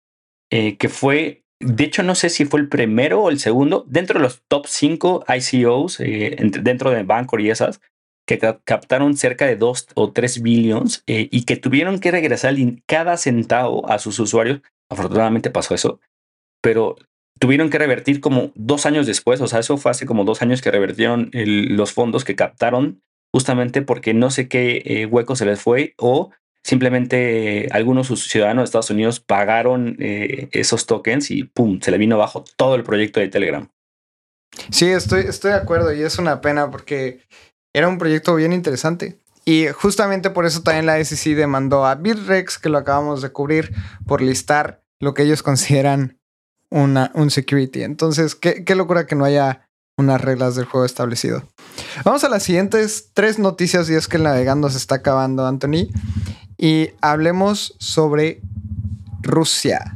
eh, que fue, de hecho no sé si fue el primero o el segundo, dentro de los top 5 ICOs, eh, dentro de Bancor y esas, que captaron cerca de 2 o 3 billions y que tuvieron que regresar cada centavo a sus usuarios. Afortunadamente pasó eso, pero tuvieron que revertir como dos años después, o sea, eso fue hace como dos años que revertieron los fondos que captaron justamente porque no sé qué eh, hueco se les fue o simplemente algunos ciudadanos de Estados Unidos pagaron eh, esos tokens y pum, se le vino abajo todo el proyecto de Telegram. Sí, estoy, estoy de acuerdo y es una pena porque era un proyecto bien interesante. Y justamente por eso también la SEC demandó a Bitrex, que lo acabamos de cubrir, por listar lo que ellos consideran una, un security. Entonces, qué, qué locura que no haya unas reglas del juego establecido. Vamos a las siguientes tres noticias y es que el navegando se está acabando, Anthony. Y hablemos sobre Rusia.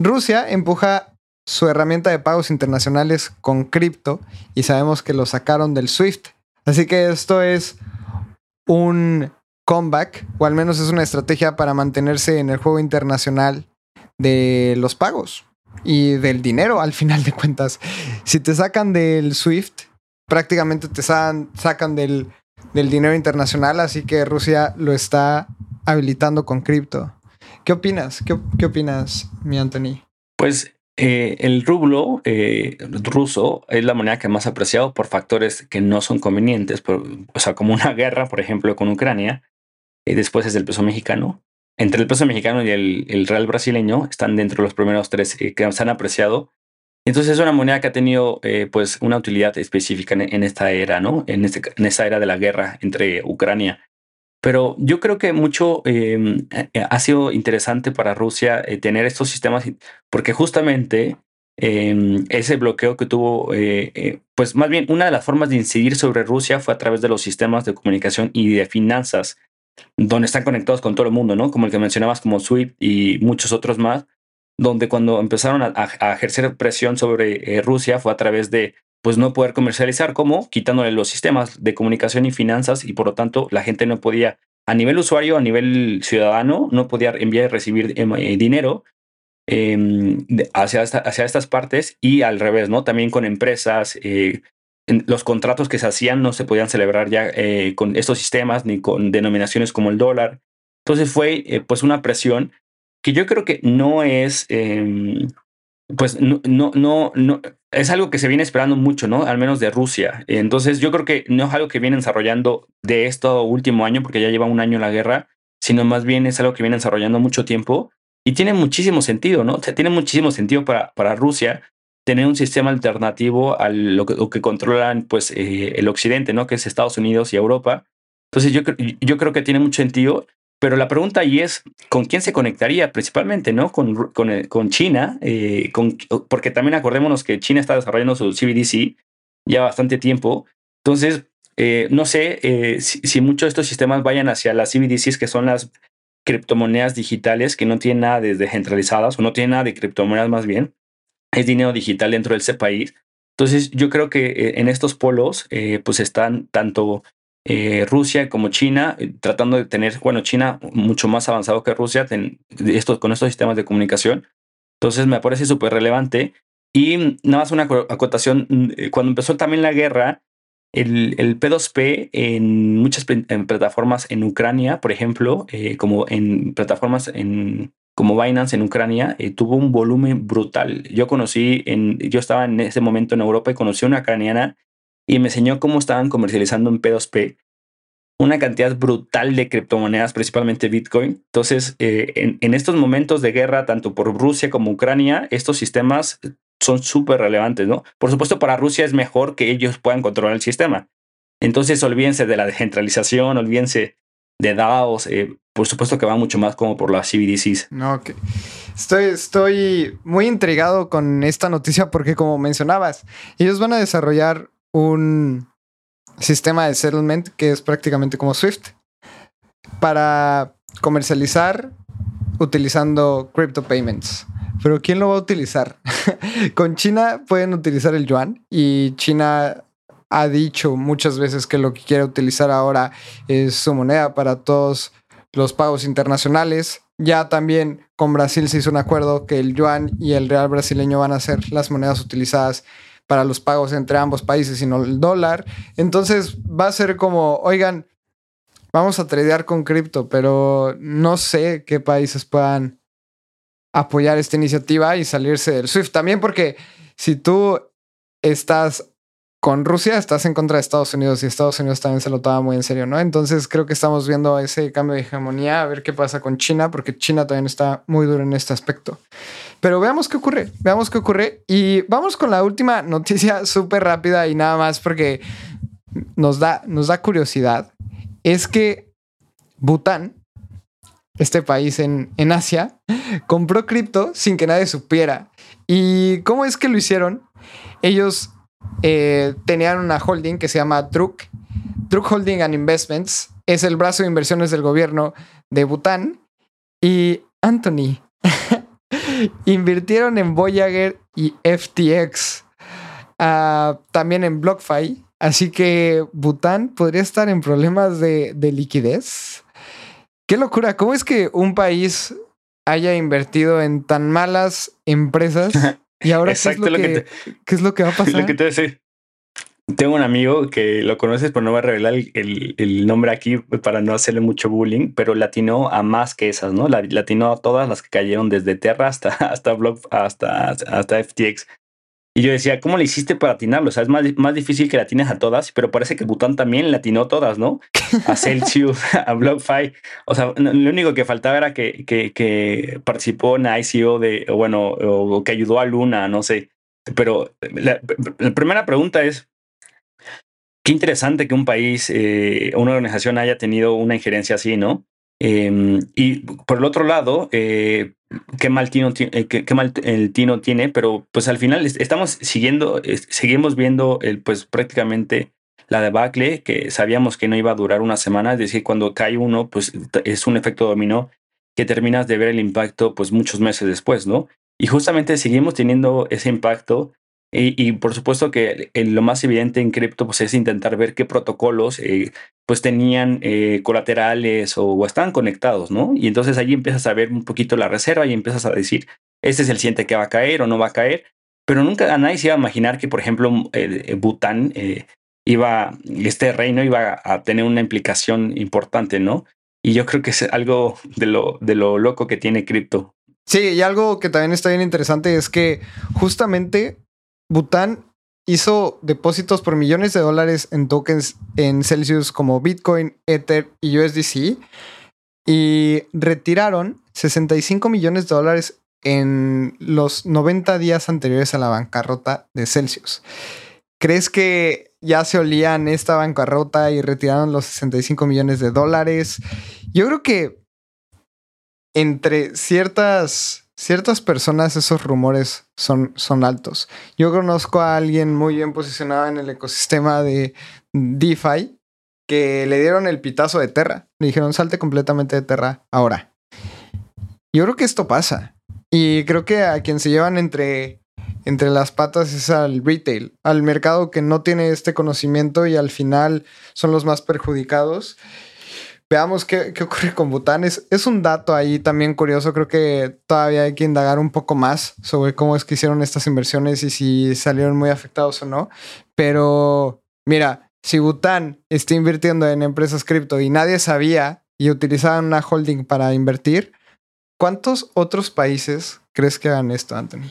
Rusia empuja su herramienta de pagos internacionales con cripto y sabemos que lo sacaron del SWIFT. Así que esto es un comeback o al menos es una estrategia para mantenerse en el juego internacional de los pagos y del dinero al final de cuentas. Si te sacan del SWIFT, prácticamente te sacan del, dinero internacional, así que Rusia lo está habilitando con cripto. ¿Qué opinas? ¿Qué, opinas, mi Anthony? Pues eh, el rublo eh, ruso es la moneda que más apreciado por factores que no son convenientes, o sea, como una guerra, por ejemplo, con Ucrania. y después es el peso mexicano entre el peso mexicano y el, real brasileño están dentro de los primeros tres eh, que se han apreciado. Entonces es una moneda que ha tenido eh, pues una utilidad específica en, esta era, ¿no? En, este, en esta era de la guerra entre Ucrania. Pero yo creo que mucho em, eh, ha sido interesante para Rusia tener estos sistemas porque justamente em, ese bloqueo que tuvo, pues más bien una de las formas de incidir sobre Rusia fue a través de los sistemas de comunicación y de finanzas donde están conectados con todo el mundo, ¿no? Como el que mencionabas como Swift y muchos otros más, donde cuando empezaron a, ejercer presión sobre eh, Rusia fue a través de pues no poder comercializar, como quitándole los sistemas de comunicación y finanzas y por lo tanto la gente no podía, a nivel usuario, a nivel ciudadano, no podía enviar y recibir em, eh, dinero em, hacia, hacia estas partes y al revés, ¿no? También con empresas, eh, los contratos que se hacían no se podían celebrar ya eh, con estos sistemas ni con denominaciones como el dólar. Entonces fue pues una presión que yo creo que no es, em, pues no, no, no, no, es algo que se viene esperando mucho, ¿no? Al menos de Rusia. Entonces yo creo que no es algo que viene desarrollando de esto último año, porque ya lleva un año la guerra, sino más bien es algo que viene desarrollando mucho tiempo y tiene muchísimo sentido, ¿no? Tiene muchísimo sentido para, para Rusia tener un sistema alternativo a lo que, que controlan pues, eh, el occidente, ¿no? que es Estados Unidos y Europa. Entonces yo, yo creo que tiene mucho sentido, pero la pregunta ahí es, ¿con quién se conectaría principalmente? ¿no? Con, con, eh, con China, eh, con, porque también acordémonos que China está desarrollando su CBDC ya bastante tiempo. Entonces, no sé si, si, muchos de estos sistemas vayan hacia las CBDCs, que son las criptomonedas digitales que no tienen nada de descentralizadas o no tienen nada de criptomonedas más bien, es dinero digital dentro de ese país. Entonces, yo creo que eh, en estos polos, eh, pues están tanto eh, Rusia como China tratando de tener, bueno, China mucho más avanzado que Rusia esto, con estos sistemas de comunicación. Entonces, me parece súper relevante. Y nada más una acotación, mm, cuando empezó también la guerra, el, el P2P en muchas plataformas en Ucrania, por ejemplo, como en plataformas en como Binance en Ucrania, eh, tuvo un volumen brutal. Yo conocí, en, yo estaba en ese momento en Europa y conocí a una ucraniana y me enseñó cómo estaban comercializando en P2P una cantidad brutal de criptomonedas, principalmente Bitcoin. Entonces, eh, en, en, estos momentos de guerra, tanto por Rusia como Ucrania, estos sistemas son súper relevantes, ¿no? Por supuesto, para Rusia es mejor que ellos puedan controlar el sistema. Entonces, olvídense de la descentralización, olvídense de DAOs, eh, por supuesto que va mucho más como por las CBDCs. No, ok. Estoy, estoy muy intrigado con esta noticia porque como mencionabas, ellos van a desarrollar un sistema de settlement que es prácticamente como Swift para comercializar utilizando crypto payments. Pero ¿quién lo va a utilizar? Con China pueden utilizar el yuan y China ha dicho muchas veces que lo que quiere utilizar ahora es su moneda para todos los pagos internacionales. Ya también con Brasil se hizo un acuerdo que el yuan y el real brasileño van a ser las monedas utilizadas para los pagos entre ambos países y no el dólar. Entonces va a ser como, oigan, vamos a tradear con cripto, pero no sé qué países puedan apoyar esta iniciativa y salirse del SWIFT. También porque si tú estás con Rusia, estás en contra de Estados Unidos y Estados Unidos también se lo toma muy en serio, ¿no? Entonces creo que estamos viendo ese cambio de hegemonía, a ver qué pasa con China, porque China también está muy duro en este aspecto. Pero veamos qué ocurre, veamos qué ocurre. Y vamos con la última noticia súper rápida y nada más porque nos da, nos da curiosidad. Es que Bután, este país en, en Asia, compró cripto sin que nadie supiera. ¿Y cómo es que lo hicieron? Ellos eh, tenían una holding que se llama Truk. Truk Holding and Investments es el brazo de inversiones del gobierno de Bután. Y Anthony, invirtieron en Voyager y FTX. Ah, también en BlockFi. Así que Bután podría estar en problemas de, de liquidez. Qué locura. ¿Cómo es que un país haya invertido en tan malas empresas y ahora ¿qué, es lo que, ¿qué es lo que va a pasar? Lo que te decía. Tengo un amigo que lo conoces, pero no va a revelar el, el, nombre aquí para no hacerle mucho bullying, pero latinó a más que esas, ¿no? Latinó a todas las que cayeron desde Terra hasta, hasta, Block, hasta, hasta FTX. Y yo decía, ¿cómo le hiciste para atinarlo? O sea, es más, más difícil que latines a todas, pero parece que Bután también latinó todas, ¿no? A Celsius, a BlockFi. O sea, lo único que faltaba era que, que, que participó en ICO de, bueno, o que ayudó a Luna, no sé. Pero la, primera pregunta es, qué interesante que un país, eh, una organización haya tenido una injerencia así, ¿no? Eh, y por el otro lado, eh, qué mal Tino, eh, qué, mal el Tino tiene, pero pues al final estamos siguiendo, seguimos viendo el, pues prácticamente la debacle que sabíamos que no iba a durar una semana, es decir, cuando cae uno, pues es un efecto dominó que terminas de ver el impacto pues muchos meses después, ¿no? Y justamente seguimos teniendo ese impacto y, por supuesto que lo más evidente en cripto pues, es intentar ver qué protocolos eh, pues tenían eh, colaterales o, o, estaban conectados, ¿no? Y entonces ahí empiezas a ver un poquito la reserva y empiezas a decir, este es el siguiente que va a caer o no va a caer. Pero nunca nadie se iba a imaginar que, por ejemplo, eh, Bután iba, este reino iba a tener una implicación importante, ¿no? Y yo creo que es algo de lo, de lo loco que tiene cripto. Sí, y algo que también está bien interesante es que justamente Bután hizo depósitos por millones de dólares en tokens en Celsius como Bitcoin, Ether y USDC y retiraron 65 millones de dólares en los 90 días anteriores a la bancarrota de Celsius. ¿Crees que ya se olían esta bancarrota y retiraron los 65 millones de dólares? Yo creo que entre ciertas ciertas personas esos rumores son, son altos. Yo conozco a alguien muy bien posicionado en el ecosistema de DeFi que le dieron el pitazo de Terra. Le dijeron salte completamente de Terra ahora. Yo creo que esto pasa. Y creo que a quien se llevan entre, entre las patas es al retail, al mercado que no tiene este conocimiento y al final son los más perjudicados veamos qué, ocurre con Bután. Es, un dato ahí también curioso. Creo que todavía hay que indagar un poco más sobre cómo es que hicieron estas inversiones y si salieron muy afectados o no. Pero mira, si Bután está invirtiendo en empresas cripto y nadie sabía y utilizaban una holding para invertir, ¿cuántos otros países crees que hagan esto, Anthony?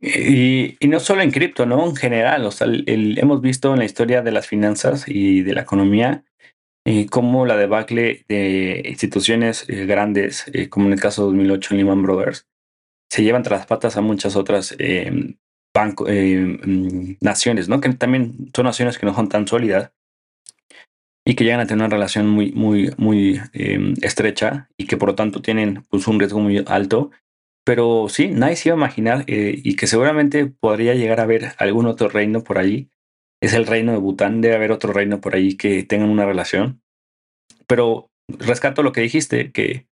Y, no solo en cripto, ¿no? En general, o sea, hemos visto en la historia de las finanzas y de la economía eh, como la debacle de instituciones eh, grandes, eh, como en el caso de 2008 Lehman Brothers, se llevan tras las patas a muchas otras em, em, naciones, ¿no? que también son naciones que no son tan sólidas. y que llegan a tener una relación muy, muy, muy em, estrecha y que por lo tanto tienen pues, un riesgo muy alto. Pero sí, nadie se iba a imaginar eh, y que seguramente podría llegar a haber algún otro reino por allí. Es el reino de Bután, debe haber otro reino por allí que tengan una relación. Pero rescato lo que dijiste, que,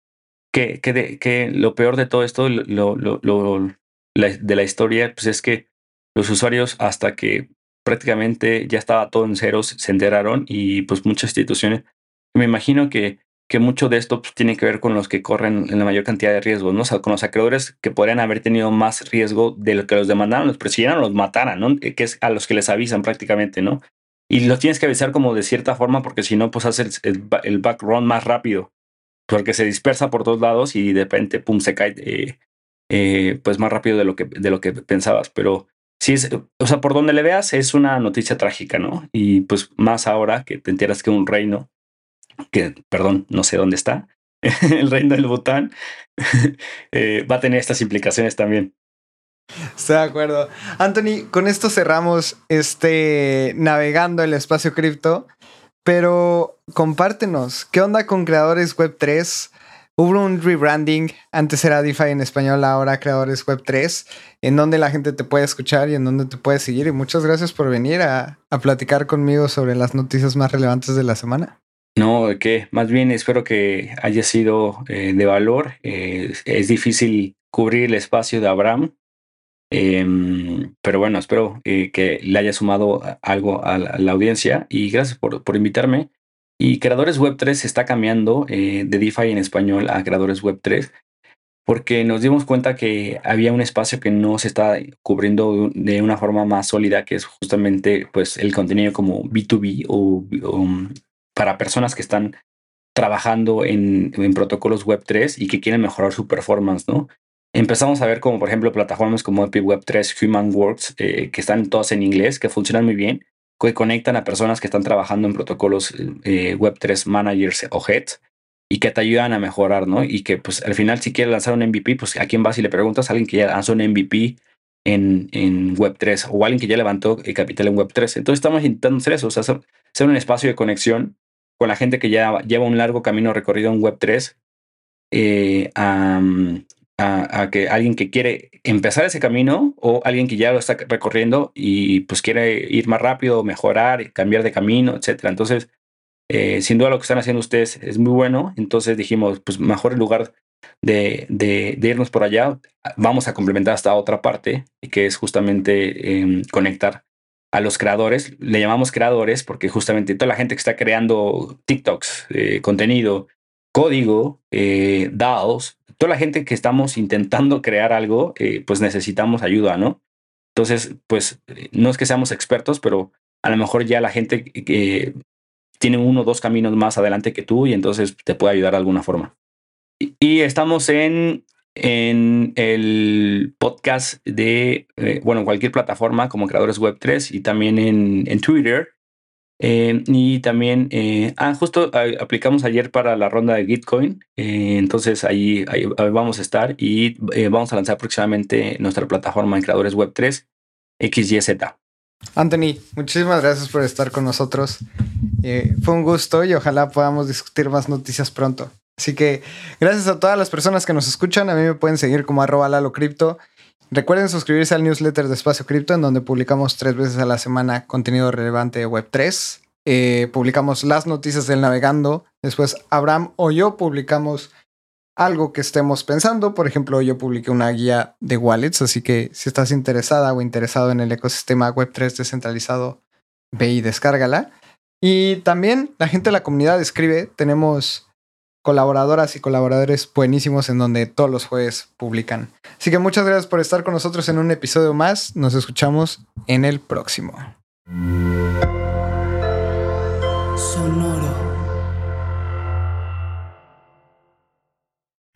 que, que, lo peor de todo esto, de la historia, pues es que los usuarios hasta que prácticamente ya estaba todo en ceros, se enteraron y pues muchas instituciones, me imagino que, que mucho de esto pues, tiene que ver con los que corren en la mayor cantidad de riesgos, ¿no? O sea, con los acreedores que podrían haber tenido más riesgo de lo que los demandaron, los presionaron, los mataran, ¿no? Eh, que es a los que les avisan prácticamente, ¿no? Y los tienes que avisar como de cierta forma porque si no, pues hace el, el, background más rápido, porque se dispersa por todos lados y de repente, pum, se cae eh, eh, pues más rápido de lo que, de lo que pensabas. Pero sí es, o sea, por donde le veas es una noticia trágica, ¿no? Y pues más ahora que te enteras que un reino, que, perdón, no sé dónde está, el reino del Bután, eh, va a tener estas implicaciones también. Estoy de acuerdo. Anthony, con esto cerramos este navegando el espacio cripto, pero compártenos, ¿qué onda con creadores web 3? Hubo un rebranding, antes era DeFi en español, ahora Creadores Web 3, en donde la gente te puede escuchar y en donde te puede seguir. Y muchas gracias por venir a, platicar conmigo sobre las noticias más relevantes de la semana. No, que más bien espero que haya sido eh, de valor. Eh, es difícil cubrir el espacio de Abraham, em, pero bueno, espero eh, que le haya sumado algo a la, audiencia y gracias por, por invitarme. Y Creadores Web 3 está cambiando eh, de DeFi en español a Creadores Web 3 porque nos dimos cuenta que había un espacio que no se está cubriendo de una forma más sólida, que es justamente pues, el contenido como B2B o, um, para personas que están trabajando en, en, protocolos Web 3 y que quieren mejorar su performance, ¿no? Empezamos a ver como, por ejemplo, plataformas como Epic Web 3, HumanWorks, eh, que están todas en inglés, que funcionan muy bien, que conectan a personas que están trabajando en protocolos eh, Web3 managers o heads y que te ayudan a mejorar, ¿no? Y que pues al final si quieres lanzar un MVP, pues a quién vas y le preguntas a alguien que ya lanzó un MVP en, en Web3 o alguien que ya levantó el capital en Web3. Entonces estamos intentando hacer eso, o sea, ser un espacio de conexión con la gente que ya lleva un largo camino recorrido en Web3 eh, a, que alguien que quiere empezar ese camino o alguien que ya lo está recorriendo y pues quiere ir más rápido, mejorar, cambiar de camino, etcétera. Entonces, eh, sin duda lo que están haciendo ustedes es muy bueno. Entonces dijimos, pues mejor en lugar de, de, irnos por allá, vamos a complementar esta otra parte, que es justamente em, conectar a los creadores. Le llamamos creadores porque justamente toda la gente que está creando TikToks, eh, contenido, código, eh, DAOs, toda la gente que estamos intentando crear algo, eh, pues necesitamos ayuda, ¿no? Entonces, pues no es que seamos expertos, pero a lo mejor ya la gente que tiene uno o dos caminos más adelante que tú y entonces te puede ayudar de alguna forma. Y, estamos en, en el podcast de, eh, bueno, cualquier plataforma como Creadores Web 3 y también en, en Twitter eh, y también, eh, ah, justo aplicamos ayer para la ronda de Gitcoin, entonces ahí, ahí, vamos a estar y vamos a lanzar próximamente nuestra plataforma en creadores web 3, XYZ. Anthony, muchísimas gracias por estar con nosotros. fue un gusto y ojalá podamos discutir más noticias pronto. Así que gracias a todas las personas que nos escuchan. A mí me pueden seguir como arroba Lalo Cripto. Recuerden suscribirse al newsletter de Espacio Cripto, en donde publicamos tres veces a la semana contenido relevante de Web3. Eh, publicamos las noticias del navegando. Después Abraham o yo publicamos algo que estemos pensando. Por ejemplo, yo publiqué una guía de wallets, así que si estás interesada o interesado en el ecosistema Web3 descentralizado, ve y descárgala. Y también la gente de la comunidad escribe. Tenemos colaboradoras y colaboradores buenísimos en donde todos los jueves publican. Así que muchas gracias por estar con nosotros en un episodio más. Nos escuchamos en el próximo.